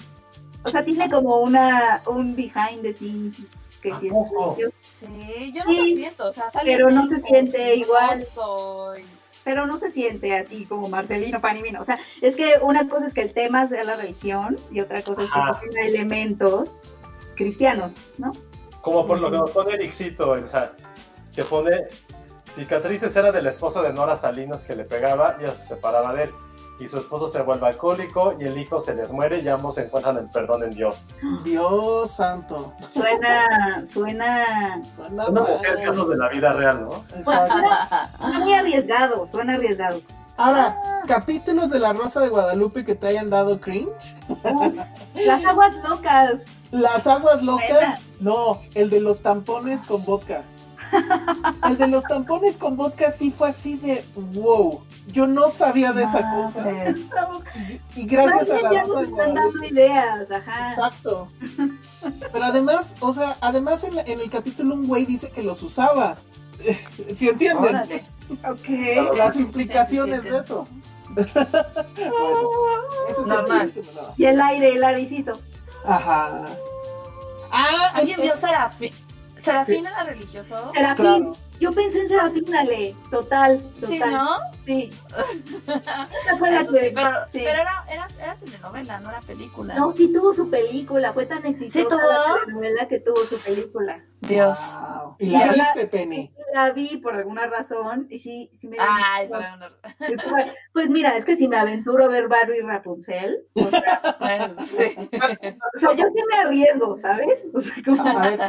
O sea, tiene como una un behind the scenes que ¿A sí es poco? religioso, Sí, yo no Sí, lo siento. O sea, sale pero no se siente igual. pero no se siente así como Marcelino Panimino. O sea, es que una cosa es que el tema sea la religión y otra cosa es que tenga elementos cristianos, ¿no? Como por lo que nos pone Ericito, o sea, que pone cicatrices era del esposo de Nora Salinas que le pegaba, ella se separaba de él. Y su esposo se vuelve alcohólico y el hijo se les muere y ambos encuentran el perdón en Dios. Dios santo. Suena, suena, Suena mal. mujer casos de la vida real, ¿no? pues, suena, suena muy arriesgado, suena arriesgado. Ahora, capítulos de La Rosa de Guadalupe que te hayan dado cringe. Uf, las aguas locas. Las aguas locas. No, el de los tampones con vodka. El de los tampones con vodka sí fue así de wow. Yo no sabía de esa cosa. Y, y gracias Más a la ya nos están dando ideas, ajá. Exacto. Pero además, o sea, además en, la- en el capítulo un güey dice que los usaba. ¿Sí entienden? Órale. Ok. Las implicaciones Sí, sí, sí, de eso. bueno, ese es Normal. el. Y el aire, el aricito. Ajá. Ah, ¿Alguien vio Serafín? ¿Serafín era religioso? Serafín. Claro. Yo pensé en Serafín, Ale. Total, total. Sí, ¿no? Sí. Esa fue la sí, que- pero, sí. pero era, era, era telenovela, no era película. No, sí tuvo su película. Fue tan exitosa ¿Sí tuvo? la telenovela que tuvo su película. Dios. Wow. ¿Y la viste, Penny? La vi por alguna razón y sí, sí me Ay, bueno, Pues mira, es que si me aventuro a ver Barbie y Rapunzel, o sea, bueno, sí. o sea, yo sí me arriesgo, ¿sabes? O sea, como... A ver,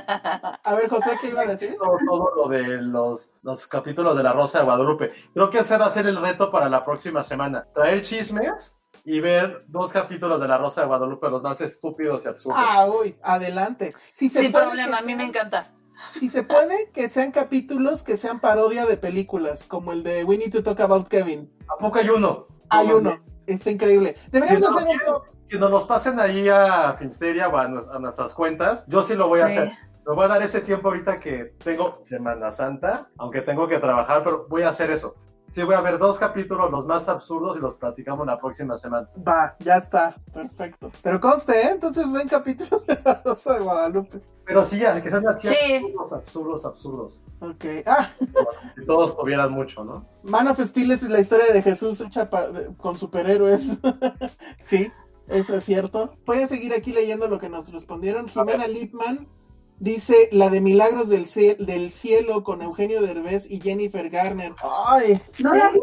a ver, José, ¿qué iba a decir? Todo, todo lo de los, los capítulos de La Rosa de Guadalupe. Creo que ese va a ser el reto para la próxima semana. Traer chismes y ver dos capítulos de La Rosa de Guadalupe, los más estúpidos y absurdos. Ah, uy, adelante. Si se Sin puede problema, a mí me encanta. Si se puede, que sean capítulos que sean parodia de películas, como el de We Need to Talk About Kevin. ¿A poco hay uno? Hay No, uno, está increíble. Deberíamos Que no hacer top. Que nos los pasen ahí a Filmsteria o a, nues- a nuestras cuentas. Yo sí lo voy a Sí. hacer. Me voy a dar ese tiempo ahorita que tengo Semana Santa, aunque tengo que trabajar, pero voy a hacer eso. Sí, voy a ver dos capítulos, los más absurdos, y los platicamos la próxima semana. Va, ya está, perfecto. Pero conste, ¿eh? entonces ven capítulos de La Rosa de Guadalupe. Pero sí, que sean así Sí. absurdos, absurdos, absurdos. Ok. Ah, Que todos tuvieran mucho, ¿no? Man of Steel es la historia de Jesús hecha con superhéroes. sí, eso es cierto. Voy a seguir aquí leyendo lo que nos respondieron. Jimena Lipman dice la de Milagros del, Cie- del Cielo con Eugenio Derbez y Jennifer Garner. Ay, No sí. la vi.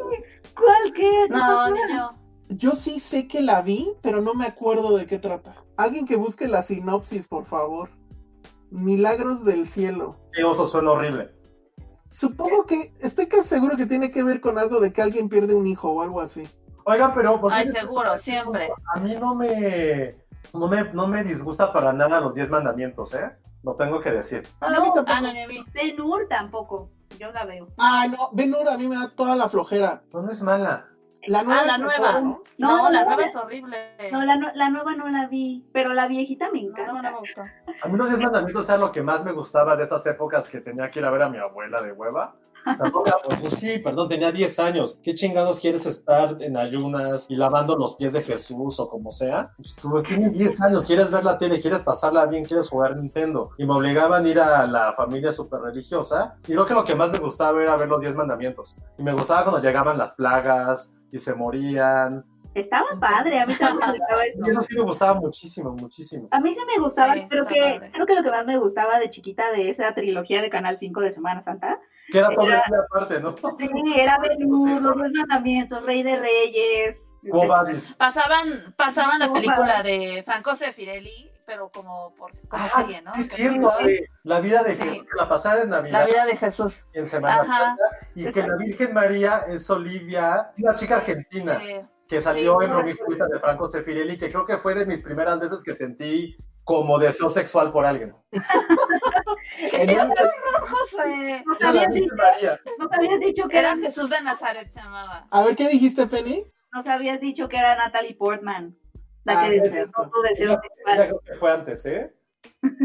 ¿Cuál qué? No, ni yo. Yo sí sé que la vi, pero no me acuerdo de qué trata. Alguien que busque la sinopsis, por favor. Milagros del Cielo. Qué oso suena horrible. Supongo que, estoy casi seguro que tiene que ver con algo de que alguien pierde un hijo o algo así. Oiga, pero ¿por qué Ay, seguro, siempre. a mí no me, no me no me disgusta para nada los 10 mandamientos, ¿eh? Lo tengo que decir. Ah, No. a mí tampoco. Ah, no, ni vi. Ben Hur tampoco. Yo la veo. Ah, no, Ben Hur a mí me da toda la flojera. No, no es mala. La nueva Ah, la mejor, nueva. ¿no? No, No, la no, nueva es horrible. No, la, nu- la nueva no la vi, pero la viejita me La nueva no encanta. me gustó. A mí los 10 mandamientos era lo que más me gustaba de esas épocas que tenía que ir a ver a mi abuela de hueva. O sea, no, pues sí, perdón, tenía 10 años. ¿Qué chingados quieres estar en ayunas y lavando los pies de Jesús o como sea? Pues tú pues, tienes 10 años, quieres ver la tele, quieres pasarla bien, quieres jugar Nintendo. Y me obligaban a ir a la familia súper religiosa. Y creo que lo que más me gustaba era ver los 10 mandamientos. Y me gustaba cuando llegaban las plagas y se morían. Estaba padre, a mí también me gustaba eso. Y eso sí me gustaba muchísimo, muchísimo. A mí sí me gustaba, Sí, creo que, padre. creo que lo que más me gustaba de chiquita de esa trilogía de Canal 5 de Semana Santa, Que era todo el Era- día aparte, ¿no? sí, era Ben Hur, los Diez Mandamientos, Rey de Reyes. Pasaban, pasaban la película de Franco Sefirelli, pero como por como Ah, serie, ¿no? es cierto. La vida de Sí. Jesús, que la pasara en Navidad La vida de Jesús. en Semana Ajá. Santa, y que la Virgen María es Olivia, una chica argentina que salió Sí, en Julieta de Franco Sefirelli, que creo que fue de mis primeras veces que sentí como deseo sexual por alguien. En un- José. ¿Nos habías, dicho, nos habías dicho que Era Jesús de Nazaret, se llamaba. A ver, ¿qué dijiste, Penny? nos habías dicho que era Natalie Portman, la Ah, que cierto. tu deseo Ella, ella sexual. creo que fue antes, ¿eh?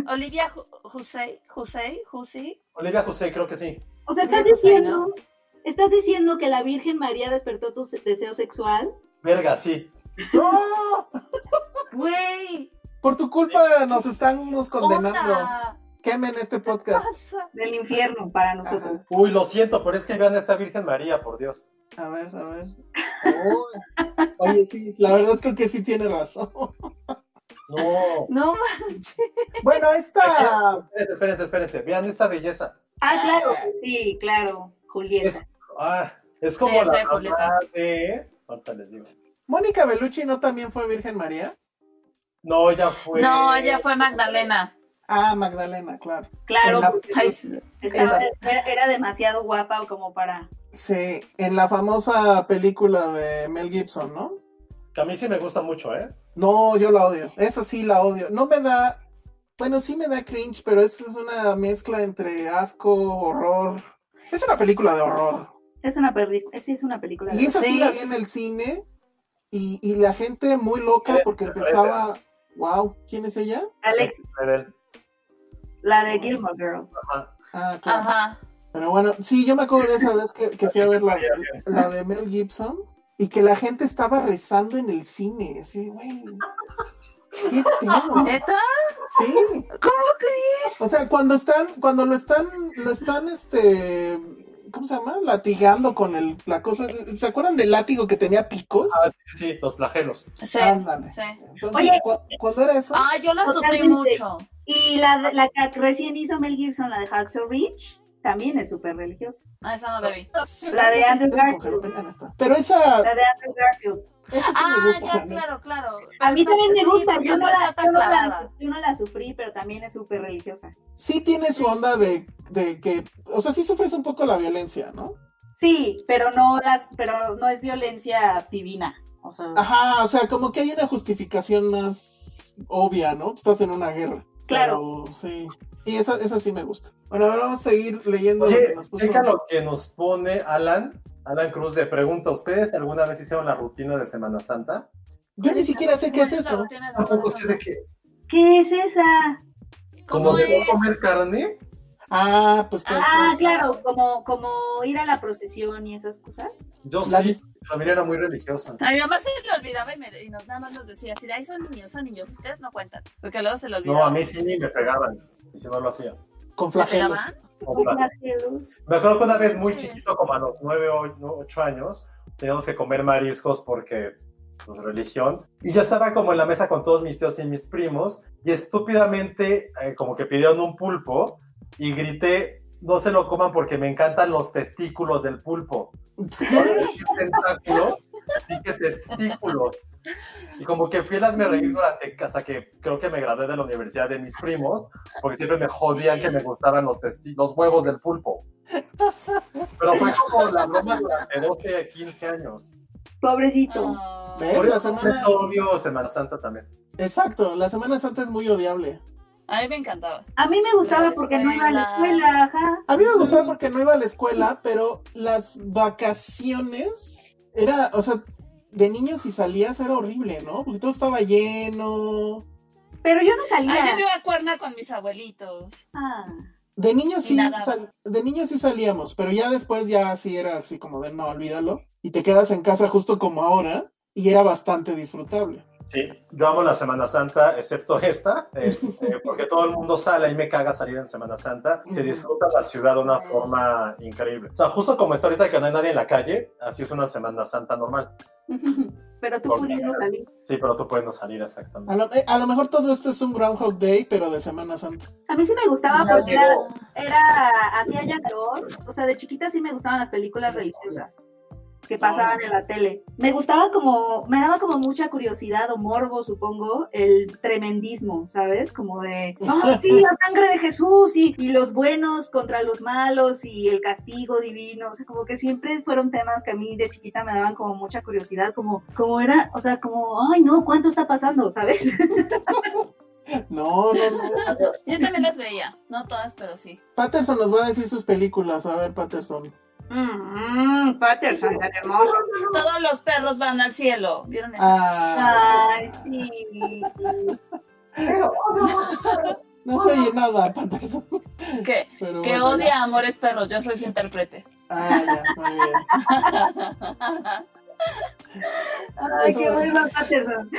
Olivia José, José, José. Olivia José, creo que sí. O sea, estás Olivia José, diciendo, estás diciendo que la Virgen María despertó tu se- deseo sexual. Verga, sí. ¡No! Güey, Por tu culpa nos estamos condenando. onda. Quemen este podcast. Del infierno para nosotros. Ajá. Uy, lo siento, pero es que vean a esta Virgen María, por Dios. A ver, a ver. Uy. Oye, sí, la verdad creo que sí tiene razón. No. No, Bueno, esta. Espérense, espérense, espérense. Vean esta belleza. Ah, claro, sí, claro, Julieta. Es, ah, es como Sí, la mamá de... Ahorita les digo. Mónica Bellucci no también fue Virgen María. No, ya fue... no, ella fue Magdalena. Ah, Magdalena, claro. Claro, la- estaba- era, era demasiado guapa como para. Sí, en la famosa película de Mel Gibson, ¿no? Que a mí sí me gusta mucho, ¿eh? No, yo la odio. Esa sí la odio. No me da. Bueno, sí me da cringe, pero esta es una mezcla entre asco, horror. Es una película de horror. Es una película, sí es una película. Y de- esa sí Sí. la vi en el cine. Y, y la gente muy loca ¿Quién es? porque ¿Quién empezaba. Wow, ¿quién es ella? Alex, Rebel. la de Gilmore Girls. Ajá. Ah, claro. Ajá. Pero bueno, sí, yo me acuerdo de esa vez que, que fui a ver la, la de Mel Gibson y que la gente estaba rezando en el cine. Así, güey. ¿Qué pedo? ¿Neta? Sí. ¿Cómo crees? O sea, cuando están, cuando lo están, lo están, este, ¿cómo se llama? Latigando con el, la cosa. ¿Se acuerdan del látigo que tenía picos? Ah, sí, los flagelos. Sí, Ándale. sí. Entonces, Oye. cu- cuando era eso, Ah, yo la sufrí mucho. Y la, de- la que recién hizo Mel Gibson, la de Hacksaw Ridge, también es súper religiosa. Ah, esa no la vi. La de Andrew Garfield. Pero esa, La de Andrew Garfield. esa sí Ah, me gusta. ya, claro, claro. A mí también me gusta, yo no, la, yo, no la, clavada. yo no la sufrí, pero también es súper religiosa. Sí tiene su onda de, de que, o sea, sí sufres un poco la violencia, ¿no? Sí, pero no las, pero no es violencia divina. O sea, Ajá, o sea, como que hay una justificación más obvia, ¿no? Tú estás en una guerra. Claro. Pero, sí. Y esa, esa sí me gusta. Bueno, ahora vamos a seguir leyendo lo Oye, que nos lo que nos pone Alan. Alan Cruz de pregunta, ¿ustedes alguna vez hicieron la rutina de Semana Santa? Yo ni siquiera sé qué es ¿Cuál la eso. Tampoco sé de qué. ¿qué es esa? ¿Como ¿Cómo de no comer carne? Ah, pues pues. Ah, sí. claro, como, como ir a la procesión y esas cosas. Yo La sí, mi familia era muy religiosa. A mi mamá se le olvidaba y, me, y nos nada más nos decía así, de, ay, son niños, son niños, ustedes no cuentan. Porque luego se le olvidaba. No, a mí sí ni me pegaban. Y si no lo hacía. Con ¿Te flagelos. Ojalá. Flagelos. Me acuerdo que una vez muy chiquito, como a los 9 o 8 años, teníamos que comer mariscos porque, pues, religión. Y yo estaba como en la mesa con todos mis tíos y mis primos, y estúpidamente, eh, como que pidieron un pulpo, y grité, no se lo coman porque me encantan los testículos del pulpo. No tentáculo, dije testículos. Y como que fui a me reír durante, hasta que creo que me gradué de la universidad de mis primos, porque siempre me jodían que me gustaban los, los huevos del pulpo. Pero fue como la broma durante 12, 15 años. Pobrecito. ¿Ves? Por La eso semana- odio Semana Santa también. Exacto, la Semana Santa es muy odiable. A mí me encantaba. A mí me gustaba porque no iba a la escuela. escuela, ajá. A mí me gustaba porque no iba a la escuela, pero las vacaciones era, o sea, de niños si salías era horrible, ¿no? Porque todo estaba lleno. Pero yo no salía. Ay, yo me iba a cuerna con mis abuelitos. Ah. De niños Y sí, sal- de niños sí salíamos, pero ya después ya sí era así como de no, olvídalo. Y te quedas en casa justo como ahora y era bastante disfrutable. Sí, yo amo la Semana Santa, excepto esta, este, porque todo el mundo sale y me caga salir en Semana Santa. Se disfruta la ciudad de una forma increíble. O sea, justo como está ahorita que no hay nadie en la calle, así es una Semana Santa normal. Pero tú pudiendo salir. Sí, pero tú puedes no salir exactamente. A lo, eh, a lo mejor todo esto es un Groundhog Day, pero de Semana Santa. A mí sí me gustaba porque era, era, hacía ya calor. O sea, de chiquita sí me gustaban las películas religiosas que pasaban en la tele. Me gustaba como, me daba como mucha curiosidad o morbo, supongo, el tremendismo, ¿sabes? Como de, no, sí, la sangre de Jesús y, y los buenos contra los malos y el castigo divino. O sea, como que siempre fueron temas que a mí de chiquita me daban como mucha curiosidad, como, como era, o sea, como, ay, no, ¿cuánto está pasando? ¿Sabes? No, no, no. Yo también las veía. No todas, pero sí. Patterson nos va a decir sus películas. A ver, Patterson. Mmm, Patterson, tan hermoso. Todos los perros van al cielo. ¿Vieron eso? Ah, Ay, sí. no se oye nada, Patterson. que Pero que bueno, odia Amores Perros. Yo soy su intérprete. Ah, ya, muy bien. Ay, qué bueno, Patterson.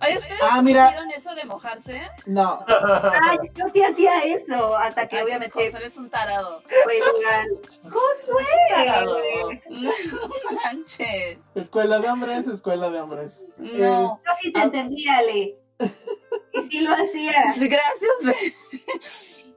Oye, ¿ustedes Ah, mira. hicieron eso de mojarse? No, Ay, yo sí hacía eso, hasta que Ay, obviamente José, eres un tarado. fue. ¡Josué! Tarado. No manches. escuela de hombres, escuela de hombres. No. Yo sí te entendía, Ale. Y sí lo hacía. Gracias, ve.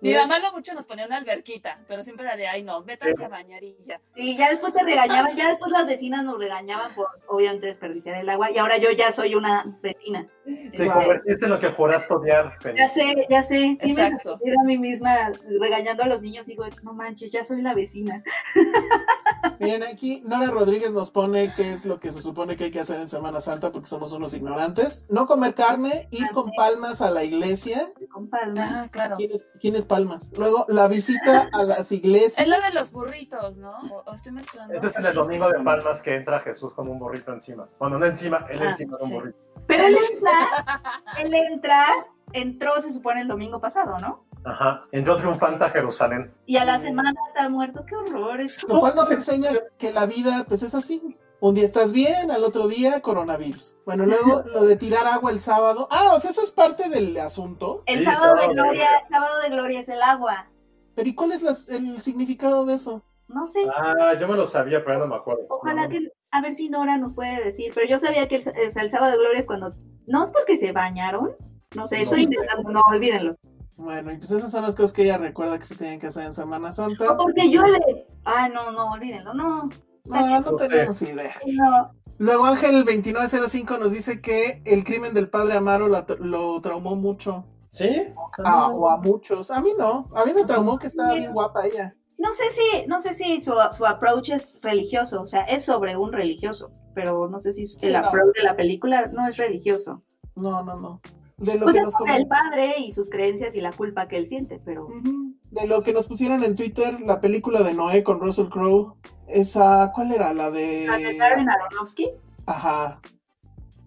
Mi mamá lo mucho nos ponía una alberquita, pero siempre era de, ay no, métanse Sí. a bañar y ya. Y ya después te regañaban, ya después las vecinas nos regañaban por obviamente desperdiciar el agua. Y ahora yo ya soy una vecina. Te convertiste en lo que juraste odiar. Ya sé, ya sé. Sí Exacto. me a mí misma regañando a los niños. Digo, no manches, ya soy la vecina. Miren, aquí Nora Rodríguez nos pone qué es lo que se supone que hay que hacer en Semana Santa porque somos unos ignorantes. No comer carne, ir con palmas a la iglesia. Con palma. Ah, claro. ¿Quién es, quién es palmas? Luego, la visita a las iglesias. Es lo de los burritos, ¿no? O, o estoy mezclando. Este es en el domingo de Palmas que entra Jesús con un burrito encima. Bueno, no encima, él Ah, encima de un sí. burrito. Pero él entra, él entra, entró, se supone, el domingo pasado, ¿no? Ajá. Entró triunfante a Jerusalén. Y a la semana está muerto. ¡Qué horror! Es Lo cual nos enseña que la vida, pues es así. Un día estás bien, al otro día coronavirus. Bueno, luego lo de tirar agua el sábado. Ah, o sea, eso es parte del asunto. El Sí, sábado de sábado de gloria, gloria. el sábado de gloria es el agua. Pero ¿y cuál es las- el significado de eso? No sé, Ah, yo me lo sabía, pero ya no me acuerdo. ojalá que, a ver si Nora nos puede decir, pero yo sabía que el, el sábado de gloria es cuando, no es porque se bañaron, no sé, estoy No. intentando, no, olvídenlo. Bueno, y pues esas son las cosas que ella recuerda que se tienen que hacer en Semana Santa. O porque llueve. Ah, no, no, olvídenlo, no. No, no tenemos idea. No. Luego Ángel 2905 nos dice que el crimen del padre Amaro la- lo traumó mucho. ¿Sí? A, o a muchos. A mí no. A mí me traumó que estaba bien guapa ella. No sé si, no sé si su, su approach es religioso, o sea, es sobre un religioso, pero no sé si el no. approach de la película no es religioso. No, no, no. De lo, Pues que es nos sobre el padre y sus creencias y la culpa que él siente, pero. De lo que nos pusieron en Twitter, la película de Noé con Russell Crowe, esa, ¿cuál era? La de... la de Darren Aronofsky, Ajá.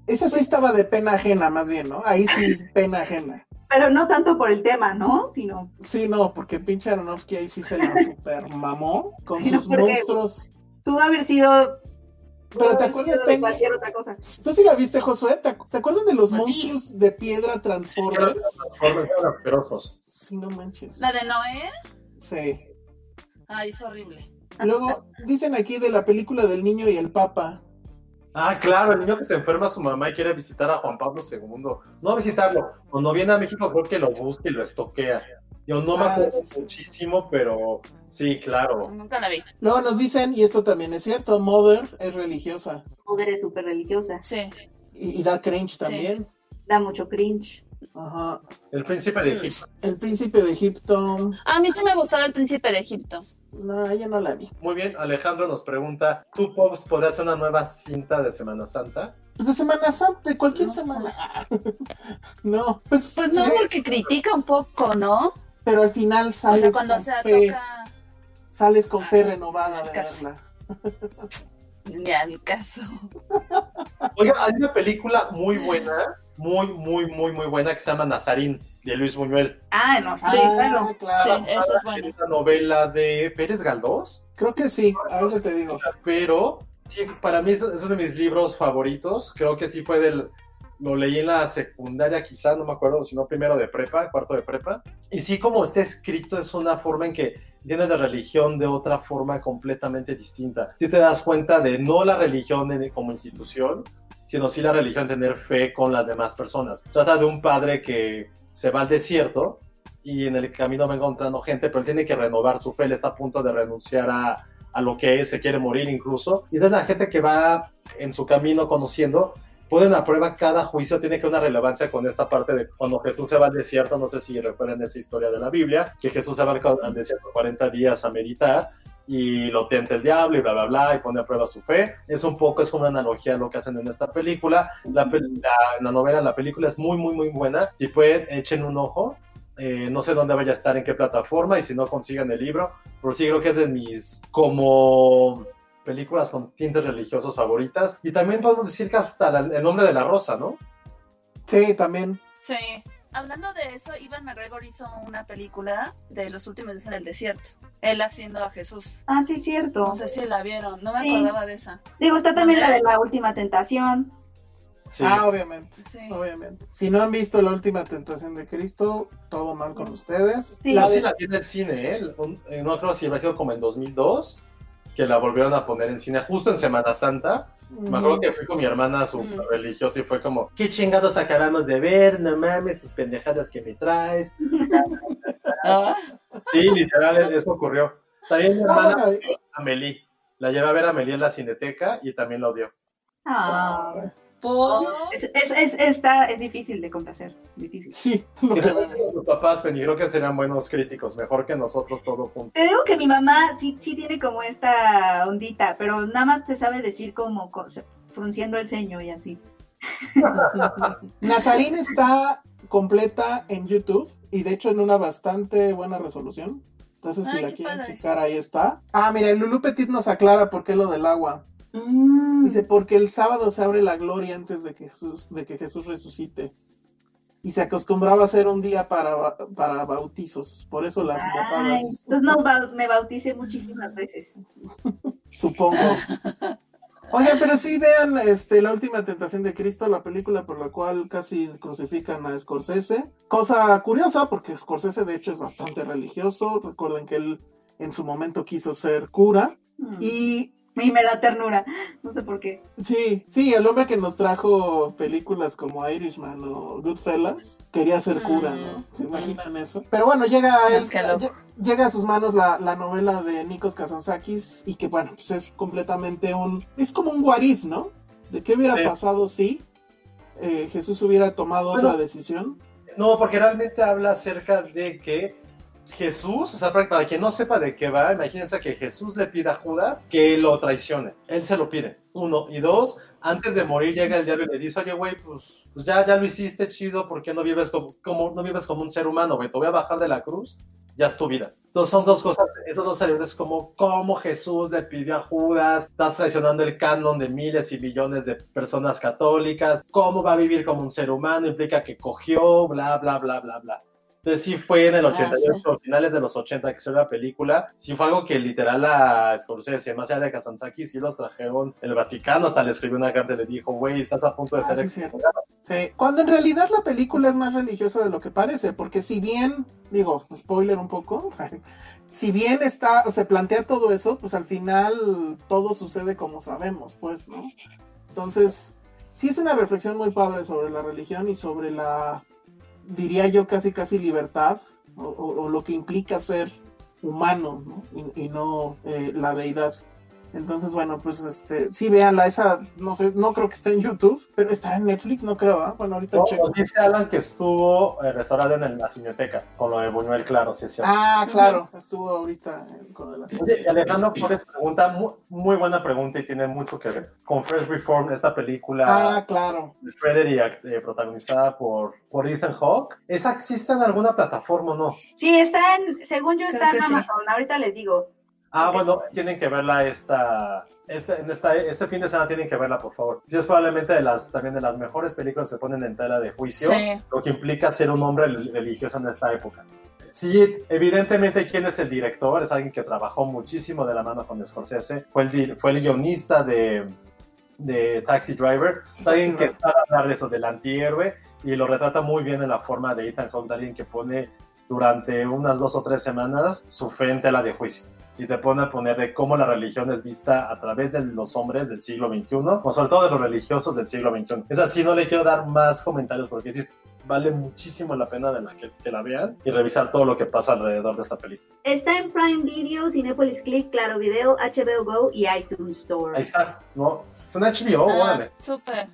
Esa sí estaba de pena ajena, más bien, ¿no? Ahí sí, pena ajena. pero no tanto por el tema, ¿no? Sino, Sí, no, porque pinche Aronofsky ahí sí se la super mamó con sus monstruos. pudo haber sido... Pero ¿te acuerdas, de cualquier otra cosa. ¿Tú sí la viste, Josué? ¿Te acu- ¿Se acuerdan de los monstruos de piedra Transformers? Transformers eran asquerosos. Sí, no manches. La de Noé, Sí. ay, es horrible. Luego dicen aquí de la película del niño y el papa. Ah, claro, el niño que se enferma a su mamá y quiere visitar a Juan Pablo II. No visitarlo, cuando viene a México creo que lo busca y lo estoquea. Yo no me Ah, acuerdo sí, sí. muchísimo, pero sí, claro. Nunca la vi. Luego nos dicen, y esto también es cierto, Mother es religiosa. Poder es súper religiosa, Sí. Y, y da cringe también. da mucho cringe. Ajá. El príncipe de Egipto. El príncipe de Egipto. A mí sí me gustaba el príncipe de Egipto. No, ella no la vi. Muy bien, Alejandro nos pregunta, ¿tú, Pops, podrías hacer una nueva cinta de Semana Santa? Pues de Semana Santa, de cualquier No semana. no, pues, Pues no, sí, porque critica un poco, ¿no? Pero al final O sales, sea, cuando con, se fe, toca, sales con fe renovada de casi. verla. ni al caso. Oiga, hay una película muy buena, muy, muy, muy, muy buena que se llama Nazarín, de Luis Buñuel. Ah, no, sí. Ah, claro. Sí, esa es buena. Es una novela de Pérez Galdós, Creo que sí, a ver si te digo. pero sí, para mí es, es uno de mis libros favoritos. Creo que sí fue del... Lo leí en la secundaria, quizá, no me acuerdo, si no primero de prepa, cuarto de prepa. Y sí, como está escrito, es una forma en que tiene la religión de otra forma completamente distinta. Si te das cuenta de no la religión como institución, sino sí la religión tener fe con las demás personas. Trata de un padre que se va al desierto y en el camino va encontrando gente, pero él tiene que renovar su fe, él está a punto de renunciar a, a lo que es, se quiere morir incluso. Y entonces la gente que va en su camino conociendo, ponen a prueba cada juicio, tiene que una relevancia con esta parte de cuando Jesús se va al desierto, no sé si recuerdan esa historia de la Biblia, que Jesús se va al desierto 40 días a meditar y lo tienta el diablo y bla, bla, bla, y pone a prueba su fe. Es un poco, es como una analogía a lo que hacen en esta película. La, la, la novela, la película es muy, muy, muy buena. Si pueden, echen un ojo. Eh, no sé dónde vaya a estar, en qué plataforma, y si no consigan el libro, pero sí creo que es de mis como películas con tintes religiosos favoritas. Y también podemos decir que hasta la- el nombre de la rosa, ¿no? Sí, también. Sí. Hablando de eso, Ivan McGregor hizo una película de los últimos días en el desierto. Él haciendo a Jesús. Ah, sí, cierto. No sé si la vieron, no me Sí. acordaba de esa. Digo, está también ¿Dónde? la de la última tentación. Sí. Ah, obviamente. Sí. Obviamente. Si no han visto la última tentación de Cristo, todo mal con ustedes. Sí. La sí la vi en el cine, ¿eh? Eh, No creo si habrá sido como en 2002, que la volvieron a poner en cine justo en Semana Santa. Me acuerdo que fui con mi hermana súper Mm. religiosa y fue como, ¿qué chingados acabamos de ver? No mames, tus pendejadas que me traes. Ah, Sí, literal, eso ocurrió. También mi hermana, Amelie, la llevé a ver a Amelie en la cineteca y también la odió. Ah. Por- Es, es, es, está, es difícil de complacer. Difícil. Sí. Tus papás, creo que serían buenos críticos, mejor que nosotros todo juntos. Te digo que mi mamá sí, sí tiene como esta ondita, pero nada más te sabe decir como frunciendo el ceño y así. Nazarín está completa en YouTube y de hecho en una bastante buena resolución. Entonces, si la quieren padre. checar, ahí está. Ah, mira, el Lulu Petit nos aclara por qué lo del agua. Mm. Dice, porque el sábado se abre la gloria antes de que Jesús, de que Jesús resucite. Y se acostumbraba a hacer un día para, para bautizos. Por eso las Ay, entonces no, me bauticé muchísimas veces. supongo. Oigan, pero sí vean este, La Última Tentación de Cristo, la película por la cual casi crucifican a Scorsese. Cosa curiosa, porque Scorsese de hecho es bastante religioso. Recuerden que él en su momento quiso ser cura. Mm. Y Y me da ternura. No sé por qué. sí, sí, el hombre que nos trajo películas como Irishman o Goodfellas quería ser cura, ¿no? ¿Se imaginan eso? Pero bueno, llega a él, llega a sus manos la, la novela de Nikos Kazantzakis y que bueno, pues es completamente un, es como un what if, ¿no? ¿De qué hubiera Sí. pasado si eh, Jesús hubiera tomado Bueno. otra decisión? No, porque realmente habla acerca de que Jesús, o sea, para quien no sepa de qué va, imagínense que Jesús le pide a Judas que lo traicione. Él se lo pide. Uno. Y dos, antes de morir llega el diablo y le dice, oye, güey, pues, pues ya, ya lo hiciste chido, ¿por qué no vives como, como- no vives como un ser humano, güey? Te voy a bajar de la cruz, ya es tu vida. Entonces son dos cosas, esos dos elementos como cómo Jesús le pidió a Judas, estás traicionando el canon de miles y millones de personas católicas, cómo va a vivir como un ser humano, implica que cogió, bla, bla, bla, bla, bla. Entonces sí fue en el Ah, 88, finales de los 80 que se la película, sí fue algo que literal a Scorsese, más allá de Kazantzaki, sí los trajeron, el Vaticano hasta le escribió una carta y le dijo, güey, estás a punto de Ah, ser sí, excomulgado". Sí, cuando en realidad la película es más religiosa de lo que parece, porque si bien, digo, spoiler un poco, si bien está, se plantea todo eso, pues al final todo sucede como sabemos, pues, ¿no? Entonces, sí es una reflexión muy padre sobre la religión y sobre la, diría yo, casi casi libertad, o, lo que implica ser humano, ¿no? Y, y no eh, la deidad. Entonces, bueno, pues este, sí, véanla, esa, no sé, no creo que esté en YouTube, pero está en Netflix, no creo, ¿ah? Bueno, ahorita No, checo. nos dice Alan que estuvo eh, restaurado en el- la Cineteca, con lo de Buñuel, claro, sí es cierto. Ah, claro, estuvo ahorita en- con el asunto. Oye, y Alejandro Flores pregunta, mu- muy, buena pregunta y tiene mucho que ver con Fresh Reform, esta película Ah, claro. de Frederick eh, protagonizada por, por Ethan Hawke. ¿Esa existe en alguna plataforma o no? Sí, está en, según yo Creo está en sí. Amazon, ahorita les digo. Ah, bueno, tienen que verla esta, este, en esta, este fin de semana tienen que verla, por favor. Es probablemente de las, también de las mejores películas que se ponen en tela de juicio, Sí. lo que implica ser un hombre religioso en esta época. Sí, evidentemente, ¿quién es el director? Es alguien que trabajó muchísimo de la mano con Scorsese. Fue el, fue el guionista de, de Taxi Driver. Es alguien que está a hablar de eso, del antihéroe, y lo retrata muy bien en la forma de Ethan Hawke, alguien que pone durante unas dos o tres semanas su fe en tela de juicio. Y te pone a poner de cómo la religión es vista a través de los hombres del siglo XXI, o sobre todo de los religiosos del siglo XXI. Es así, no le quiero dar más comentarios porque sí vale muchísimo la pena de la que, que la vean y revisar todo lo que pasa alrededor de esta película. Está en Prime Video, Cinepolis Click, Claro Video, HBO Go y iTunes Store. Ahí está, ¿no? Es una HBO, Ah, súper.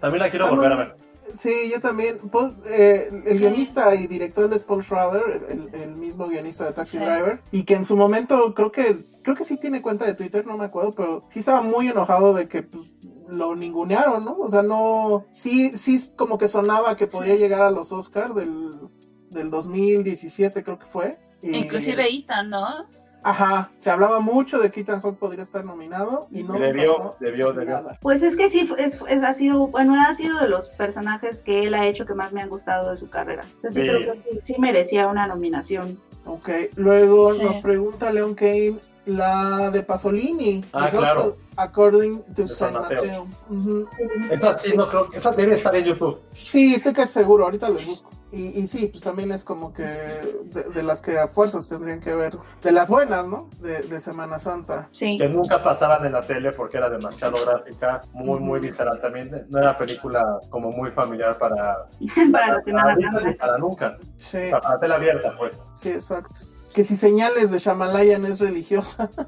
También la quiero volver a ver. Sí, yo también. Paul- eh, el Sí. guionista y director es Paul Schrader, el, el mismo guionista de Taxi Sí. Driver, y que en su momento creo que creo que sí tiene cuenta de Twitter, no me acuerdo, pero sí estaba muy enojado de que pues, lo ningunearon, ¿no? O sea, no, sí, sí como que sonaba que podía Sí. llegar a los Oscars del, del 2017 creo que fue. y- Inclusive Ethan, ¿no? Ajá, se hablaba mucho de que Ethan Hawke podría estar nominado y no Debió, debió, debió. nada. Pues es que sí, es, es- ha sido, bueno, ha sido de los personajes que él ha hecho que más me han gustado de su carrera. O sea, sí, Sí. creo que sí, sí merecía una nominación. Ok, luego Sí. nos pregunta Leon Kane la de Pasolini. Ah, claro. According to De San San Mateo. Esa sí, no creo, esa debe estar en YouTube. Sí, estoy casi seguro, ahorita les busco. Y, y sí, pues también es como que de, de las que a fuerzas tendrían que ver, de las buenas, ¿no? De, de Semana Santa. Sí. que nunca pasaban en la tele porque era demasiado gráfica, muy, muy visceral también. No era película como muy familiar para, para la Semana ahorita ni Santa. para nunca. Sí, Para, para tela abierta, pues. sí, exacto. Que si señales de Shamalayan es religiosa.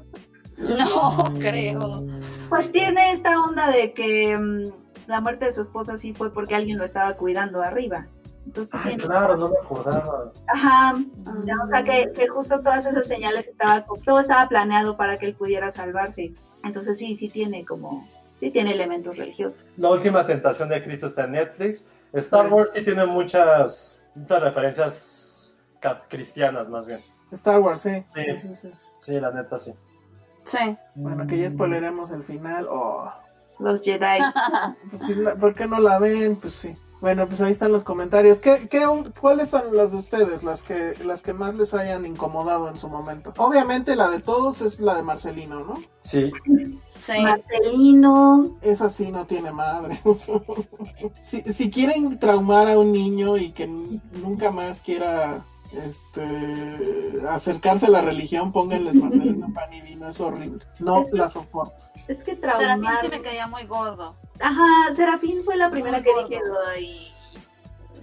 No creo. Pues tiene esta onda de que mm, la muerte de su esposa sí fue porque alguien lo estaba cuidando arriba. Entonces, Ay, tiene- claro, no me acordaba. Ajá, ya, o sea que, que justo todas esas señales estaba, todo estaba planeado para que él pudiera salvarse. Entonces sí, sí tiene como, sí tiene elementos religiosos. La última tentación de Cristo está en Netflix. Star Wars sí tiene muchas, muchas referencias cristianas, más bien. Star Wars, sí. Sí. Sí, sí, sí. Sí, la neta sí. Sí. Bueno, que ya spoileremos el final. Oh. Los Jedi. Pues, ¿Por qué no la ven? Pues sí. Bueno, pues ahí están los comentarios. ¿Qué, qué, ¿Cuáles son las de ustedes, las que, las que más les hayan incomodado en su momento? Obviamente la de todos es la de Marcelino, ¿no? Sí, Sí. Marcelino. Esa sí no tiene madre. si, si quieren traumar a un niño y que nunca más quiera este acercarse a la religión, pónganles Marcelino Pan y Vino, es horrible. No la soporto. Es que traumar. sí me caía muy gordo. Ajá, Serafín fue la primera Muy que gordo. dije. "Ay".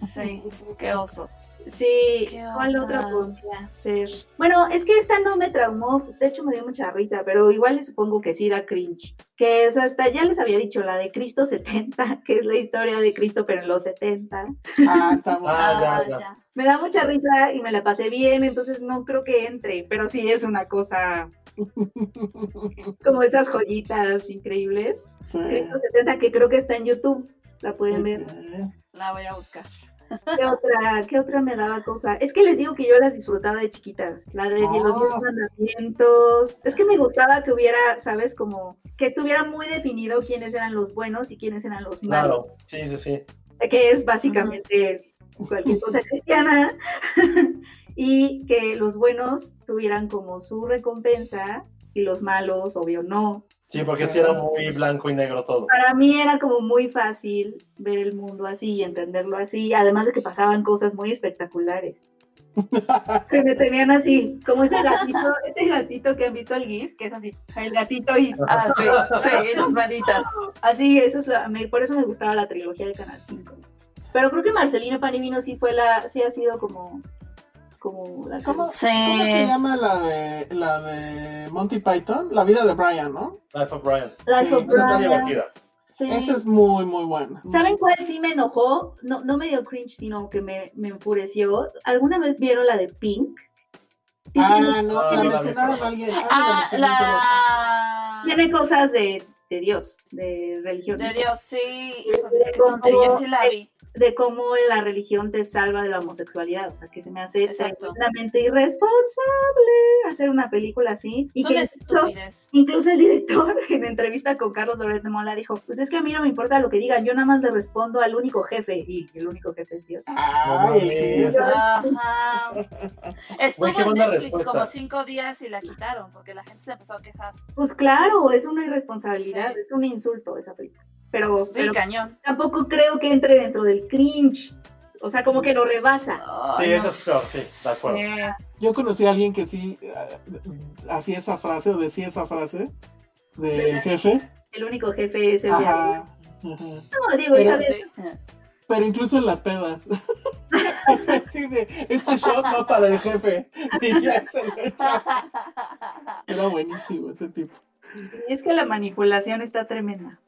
Sí, qué oso. Sí, ¿Qué ¿cuál otra? otra podría ser? Bueno, es que esta no me traumó, de hecho me dio mucha risa, pero igual le supongo que sí da cringe. Que es hasta, ya les había dicho, la de Cristo 70, que es la historia de Cristo, pero en los 70. Ah, está bueno. Ah, ya, ya. Me da mucha risa y me la pasé bien, entonces no creo que entre, pero sí es una cosa como esas joyitas increíbles. Sí. Cristo 70, que creo que está en YouTube, la pueden ver. La voy a buscar. ¿Qué otra, ¿Qué otra me daba cosa? Es que les digo que yo las disfrutaba de chiquita. La de los Ah. diez mandamientos. Es que me gustaba que hubiera, ¿sabes? Como que estuviera muy definido quiénes eran los buenos y quiénes eran los malos. Claro, sí, sí, sí. Que es básicamente cualquier cosa cristiana. y que los buenos tuvieran como su recompensa y los malos, obvio, no. Sí, porque sí era muy blanco y negro todo. Para mí era como muy fácil ver el mundo así y entenderlo así, además de que pasaban cosas muy espectaculares. que me tenían así, como este gatito, este gatito que han visto el GIF, que es así, el gatito y Ah, sí, sí, las manitas. así, eso es la, me- por eso me gustaba la trilogía de Canal 5. Pero creo que Marcelino Panivino sí fue la, sí ha sido como, como la que- ¿Cómo, Sí. cómo se llama la de, la de Monty Python? La vida de Brian, ¿no? Life of Brian. Life Sí, of Brian. divertida. Sí. Esa es muy, muy buena. ¿Saben cuál sí me enojó? No, no me dio cringe, sino que me, me enfureció. ¿Alguna vez vieron la de Pink? Sí, Ah, no, la no la mencionaron a alguien. Ah, Ah, la tiene cosas de, de Dios, de religión. De Dios, sí. Tontería, yo sí la vi. De cómo la religión te salva de la homosexualidad. O sea, que se me hace tremendamente irresponsable hacer una película así. Y que incluso, el director, en entrevista con Carlos Loret de Mola, dijo: Pues es que a mí no me importa lo que digan, yo nada más le respondo al único jefe. Y el único jefe es Dios. Ay, que- Ajá. Estuvo qué en Netflix respuesta. como cinco días y la quitaron porque la gente se empezó a quejar. Pues claro, es una irresponsabilidad, Sí. es un insulto esa película. Pero, Sí, pero cañón. tampoco creo que entre dentro del cringe. O sea, como que lo rebasa. Sí, Ay, eso no es peor, sí, de acuerdo. Yo conocí a alguien que sí eh, hacía esa frase o decía esa frase del jefe. El único jefe es el diablo. Ajá. ajá. No, digo, Pero- esta vez Sí. Pero incluso en las pedas. Así de, este shot no para el jefe. Y ya se lo echa. Era buenísimo ese tipo. es que la manipulación está tremenda.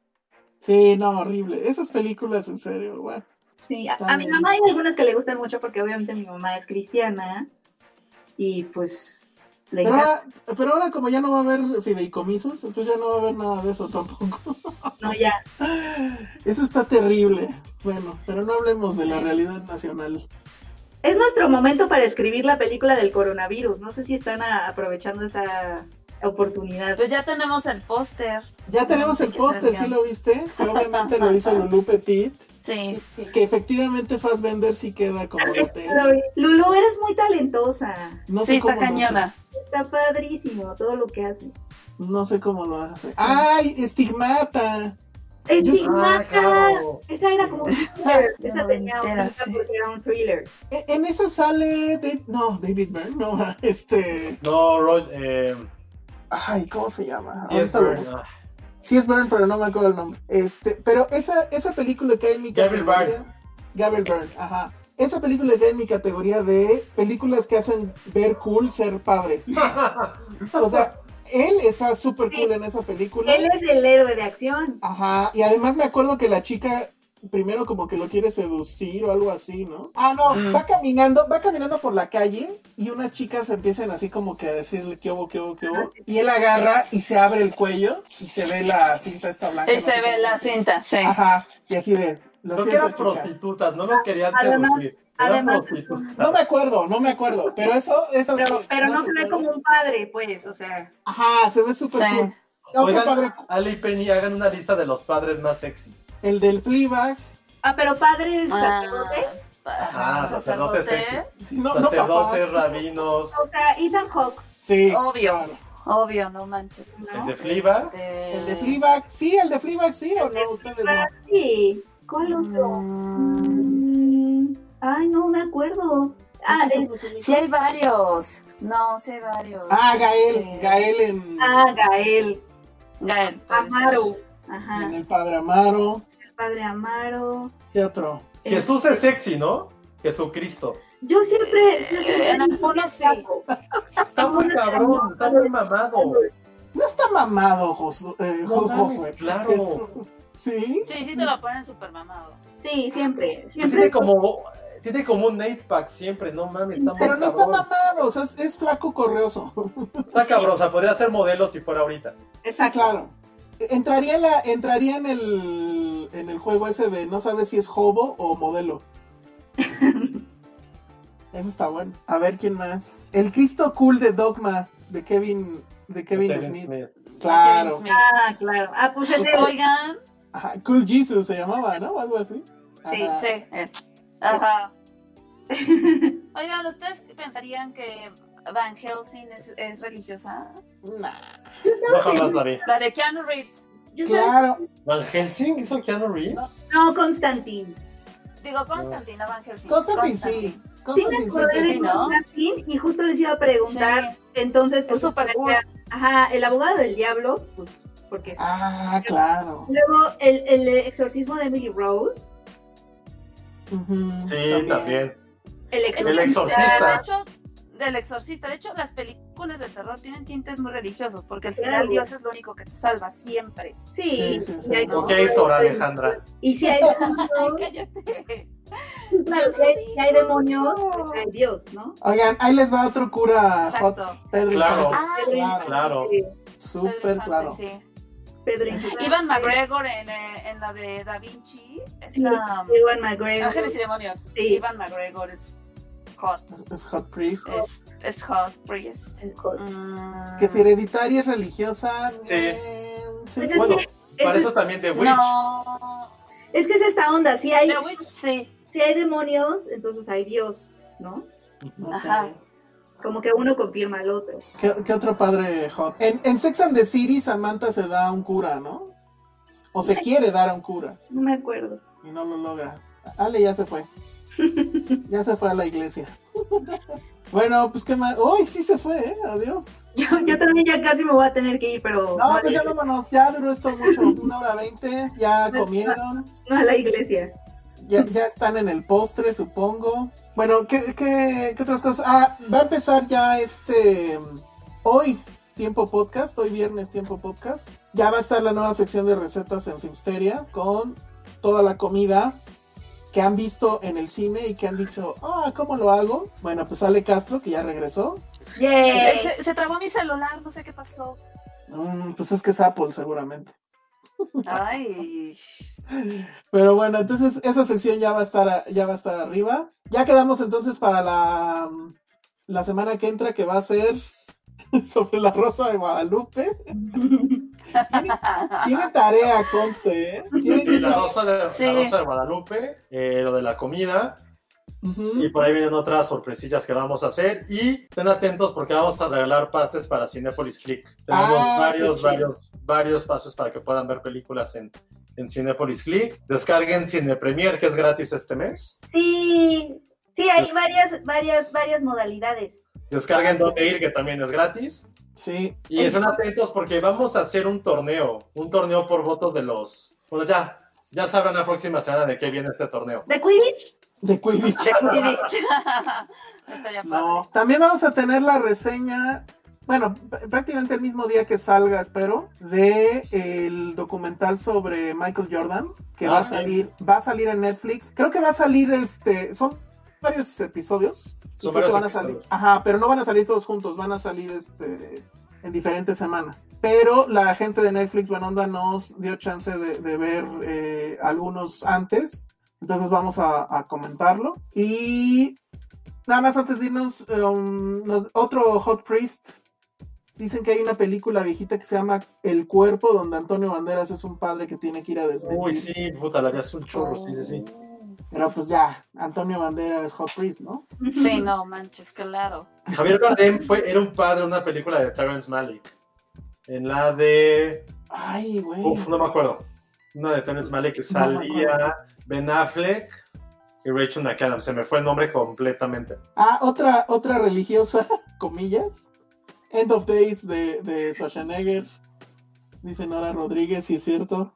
Sí, no, horrible. Esas películas, en serio, bueno. Sí, a, mi mamá hay algunas que le gustan mucho porque obviamente mi mamá es cristiana y pues le Pero encanta. ahora, pero ahora como ya no va a haber fideicomisos, entonces ya no va a haber nada de eso tampoco. No, ya. Eso está terrible. Bueno, pero no hablemos de la realidad nacional. Es nuestro momento para escribir la película del coronavirus. No sé si están aprovechando esa oportunidad. Pues ya tenemos el póster. Ya tenemos el póster. ¿sí lo viste? Que obviamente lo hizo Lulu Petit. Sí. Y que efectivamente Fassbender sí queda como la Lulu, eres muy talentosa. No Sí, sé está cómo lo hace. cañona. Está padrísimo todo lo que hace. No sé cómo lo hace. ¡Ay! Estigmata. Yo- Estigmata. Ah, claro. Esa era como un thriller. Esa No, tenía un entera, sí. porque era un thriller. E- En esa sale. Dave- No, David Byrne. No, este. No, Roy, eh, Ay, ¿cómo se llama? sí es Byrne, ah. Sí es Byrne, pero no me acuerdo el nombre. Este, pero esa, esa película cae en mi Gabriel categoría. Gabriel Byrne, ajá. Esa película cae en mi categoría de películas que hacen ver cool ser padre. O sea, él está súper cool en esa película. Él es el héroe de acción. Ajá, y además me acuerdo que la chica primero como que lo quiere seducir o algo así, ¿no? Ah, no, Mm. va caminando, va caminando por la calle y unas chicas empiezan así como que a decirle qué hubo, qué hubo, qué hubo. Y él agarra y se abre el cuello y se ve la cinta esta blanca. Y no se ve la cinta, sí. Ajá, y así de... Lo que siento, eran chicas. prostitutas, no lo querían Además- seducir. Además- prostitutas. No me acuerdo, no me acuerdo, pero eso... eso Pero, pero no se ve acuerdo. como un padre, pues, o sea. Ajá, se ve súper Sí. cool. Padre, Oigan, Ali y Penny, hagan una lista de los padres más sexys. el del Fleabag. Ah, pero padre es Ah, sacerdote. Ajá, sacerdotes. sacerdotes No, no Sacerdotes, rabinos. O sea, Ethan Hawke. Sí. Obvio. Obvio, no manches. El de Fleabag. Este, El de Fleabag, sí, el de Fleabag, sí o no, ustedes no. Ah, sí. ¿Cuál otro? Mm, Ay, no me acuerdo. Ah, el- Sí hay varios. No, sí hay varios. Ah, Gael, Este, Gael en, ah, Gael. Gael. Amaro. Ajá. en El Padre Amaro. El padre Amaro. ¿Qué otro? Jesús es sexy, ¿no? Jesucristo. Yo siempre. Eh, siempre en algunos sí. Está muy cabrón, está muy mamado. No está mamado, eh, No Jo- mames, Josué. claro. Jesús. ¿Sí? Sí, sí te lo ponen súper mamado. Sí, siempre. Tiene Siempre. como, tiene como un 8-pack siempre, no mames, está muy Pero no está mamado, o sea, es, es flaco correoso. Está sea, podría ser modelo si fuera ahorita. Exacto. Claro. Entraría, en la, entraría en, el, en el juego ese de no sabes si es hobo o modelo. Eso está bueno. A ver quién más. El Cristo cool de Dogma de Kevin, de Kevin Kevin Smith. Smith. Claro. Kevin Smith. Ah, claro. Ah, pues ese. Oigan, Ajá, Cool Jesus se llamaba, ¿no? Algo así. Sí, Ajá. sí. eh, Ajá. Oigan, ¿ustedes pensarían que Van Helsing es, es religiosa? Nah. No jamás la vi. La de Keanu Reeves. Yo Claro. ¿Van Helsing hizo Keanu Reeves? No, Constantine. Digo, Constantina Van Helsing. Constantine, sí. Sí me Constantine acordé de ¿no? Constantine y justo les iba a preguntar. Sí. Entonces, pues. Es súper cool. Ajá, el abogado del diablo, pues, porque. Ah, claro. Luego, el, el exorcismo de Emily Rose. Sí, también. El Es El exorcista. De hecho, del exorcista. De hecho, las películas de terror tienen tintes muy religiosos, porque al final. Dios es lo único que te salva siempre. Sí, Sí, sí, hay ¿no? ¿Qué hizo ahora Alejandra? Y si hay cállate. claro, si hay, si hay demonios, pues hay Dios, ¿no? Oigan, ahí les va otro cura hot. Exacto. Pedro Claro. Ah, claro. Infante, Claro. Súper Elefante, claro. Infante. Ivan McGregor en, eh, en la de Da Vinci. Es Sí, la, Ewan McGregor. Ángeles y Demonios. Sí. Ivan McGregor es hot. Es Hot Priest. Es, es hot priest. Mm, Que si hereditaria es religiosa. Sí. eh, sí. Pues es Bueno, que- para eso también de Witch. No. Es que es esta onda, si hay, Witch sí. si hay demonios, entonces hay Dios, ¿no? Ajá. Como que uno confirma al otro. ¿Qué, qué otro padre hot? En, en Sex and the City, Samantha se da a un cura, ¿no? O se quiere dar a un cura No me acuerdo. y no lo logra. Ale ya se fue. Ya se fue a la iglesia. Bueno, pues qué más. ¡Uy, sí se fue, eh! Adiós. Yo, yo también ya casi me voy a tener que ir, pero No, no, pues ya vámonos. Ya duró esto mucho. Una hora veinte. Ya comieron. no a la iglesia. Ya, ya están en el postre, supongo. Bueno, ¿qué, qué, qué otras cosas? Ah, va a empezar ya este. Hoy, Tiempo Podcast. Hoy viernes, Tiempo Podcast. Ya va a estar la nueva sección de recetas en Filmsteria con toda la comida que han visto en el cine y que han dicho, ah, ¿cómo lo hago? Bueno, pues Ale Castro, que ya regresó. ¡Yay! Se, se trabó mi celular, no sé qué pasó. Mm, pues es que es Apple, seguramente. Ay. Pero bueno, entonces esa sección ya va a estar, ya va a estar arriba. Ya quedamos entonces para la, la semana que entra, que va a ser sobre la Rosa de Guadalupe. Tiene tarea, conste, ¿eh? Tiene Sí, la tarea. rosa de, Sí. la rosa de Guadalupe, eh, lo de la comida, y por ahí vienen otras sorpresillas que vamos a hacer. Y estén atentos porque vamos a regalar pases para Cinepolis Click. Tenemos Ah, varios, varios, varios pases para que puedan ver películas en, en Cinepolis Click. Descarguen Cine Premier, que es gratis este mes. Sí, sí, hay varias, varias, varias modalidades. Descarguen Dónde Ir, que también es gratis. Sí. Y estén atentos porque vamos a hacer un torneo, un torneo por votos de los... Bueno, ya, ya sabrán la próxima semana de qué viene este torneo. ¿De Quidditch? De Quidditch. De Quidditch. No. También vamos a tener la reseña, bueno, prácticamente el mismo día que salga, espero, de el documental sobre Michael Jordan, que Ah, va a sí. salir, va a salir en Netflix. Creo que va a salir este, son varios episodios. Son varios van a salir. Ajá, pero no van a salir todos juntos, van a salir este en diferentes semanas. Pero la gente de Netflix Buena Onda nos dio chance de, de ver eh, algunos antes. Entonces vamos a, a comentarlo. Y nada más antes de irnos, um, nos- otro Hot Priest. Dicen que hay una película viejita que se llama El Cuerpo, donde Antonio Banderas es un padre que tiene que ir a desmentir. Uy, sí, puta, la ya es un chorro, sí, sí, sí. Pero pues ya, Antonio Banderas es Hot Priest, ¿no? Sí, no manches, claro. Javier Bardem fue, era un padre en una película de Terrence Malick. En la de. Ay, güey. Uf, no me acuerdo. Una de Terrence Malick que No salía Ben Affleck y Rachel McAdams. Se me fue el nombre completamente. Ah, otra, otra religiosa, comillas. End of Days de, de Schwarzenegger. Dice Nora Rodríguez, si es cierto.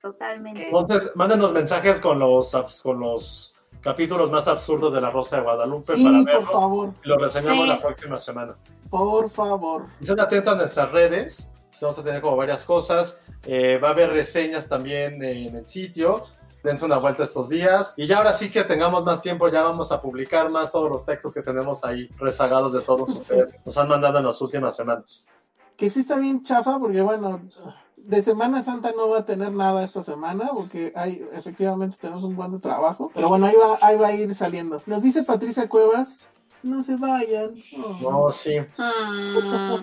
Totalmente. Entonces, mándenos mensajes con los, con los capítulos más absurdos de La Rosa de Guadalupe Sí, para por verlos. favor, Y lo reseñamos Sí. la próxima semana. por favor. Estén atentos a nuestras redes. Vamos a tener como varias cosas. Eh, va a haber reseñas también en el sitio. Dense una vuelta estos días. Y ya ahora sí que tengamos más tiempo, ya vamos a publicar más todos los textos que tenemos ahí rezagados de todos ustedes. que Nos han mandado en las últimas semanas. Que sí está bien chafa, porque bueno, de Semana Santa no va a tener nada esta semana, porque hay, efectivamente tenemos un buen trabajo. Pero bueno, ahí va, ahí va a ir saliendo. Nos dice Patricia Cuevas, no se vayan. Oh. No, sí. Mm,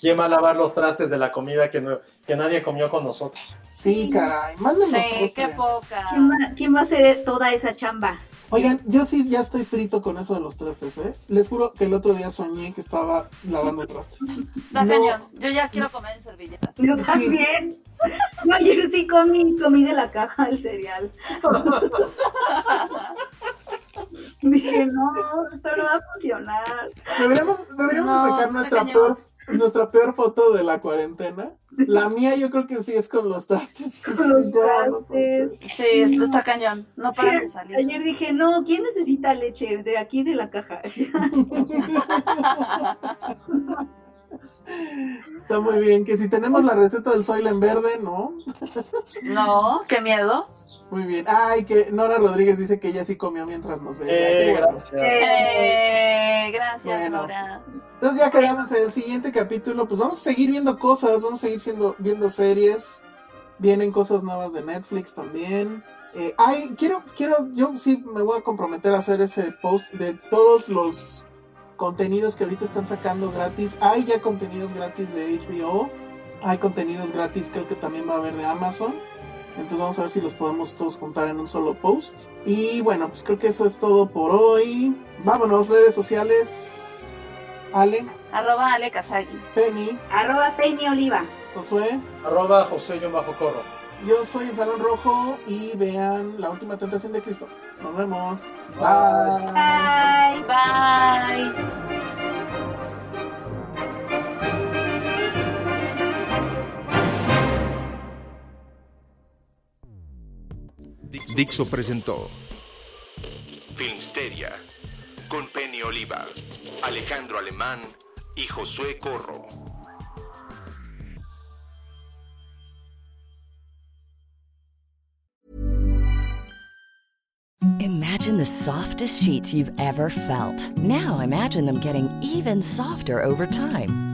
¿Quién va a lavar los trastes de la comida que, no- que nadie comió con nosotros? Sí, caray, mándenos sí, qué poca. ¿Quién va, quién va a hacer toda esa chamba? Oigan, yo sí ya estoy frito con eso de los trastes, ¿eh? Les juro que el otro día soñé que estaba lavando trastes. Está No. cañón. Yo ya quiero comer en servilleta. Yo también. Yo ayer sí comí, comí de la caja el cereal. Dije, no, esto no va a funcionar. Deberíamos, deberíamos No, sacar nuestra peor, nuestra peor foto de la cuarentena. La mía yo creo que sí es con los trastes. Con los trastes. Sí, esto está cañón. No Sí, para de salir. ayer dije, no, ¿quién necesita leche? De aquí de la caja. Está muy bien, que si tenemos la receta del soil en verde, ¿no? No, qué miedo. Muy bien. Ay, que Nora Rodríguez dice que ella sí comió mientras nos veía. Eh, gracias. Eh, gracias, Bueno. Nora. Entonces ya quedamos en el siguiente capítulo, pues vamos a seguir viendo cosas, vamos a seguir siendo, viendo series, vienen cosas nuevas de Netflix también. Eh, ay, quiero, quiero, yo sí me voy a comprometer a hacer ese post de todos los contenidos que ahorita están sacando gratis. Hay ya contenidos gratis de HBO, hay contenidos gratis creo que también va a haber de Amazon. Entonces vamos a ver si los podemos todos juntar en un solo post. Y bueno, pues creo que eso es todo por hoy. Vámonos, redes sociales. Ale, Arroba Ale Kazagi. Penny, Arroba Penny Oliva. Josué, Arroba José yo bajo corro. yo soy el Salón Rojo y vean La Última Tentación de Cristo. Nos vemos. Bye. Bye. Bye. Dixo presentó Filmsteria con Penny Oliva, Alejandro Alemán y Josué Corro. Imagine the softest sheets you've ever felt. Now imagine them getting even softer over time.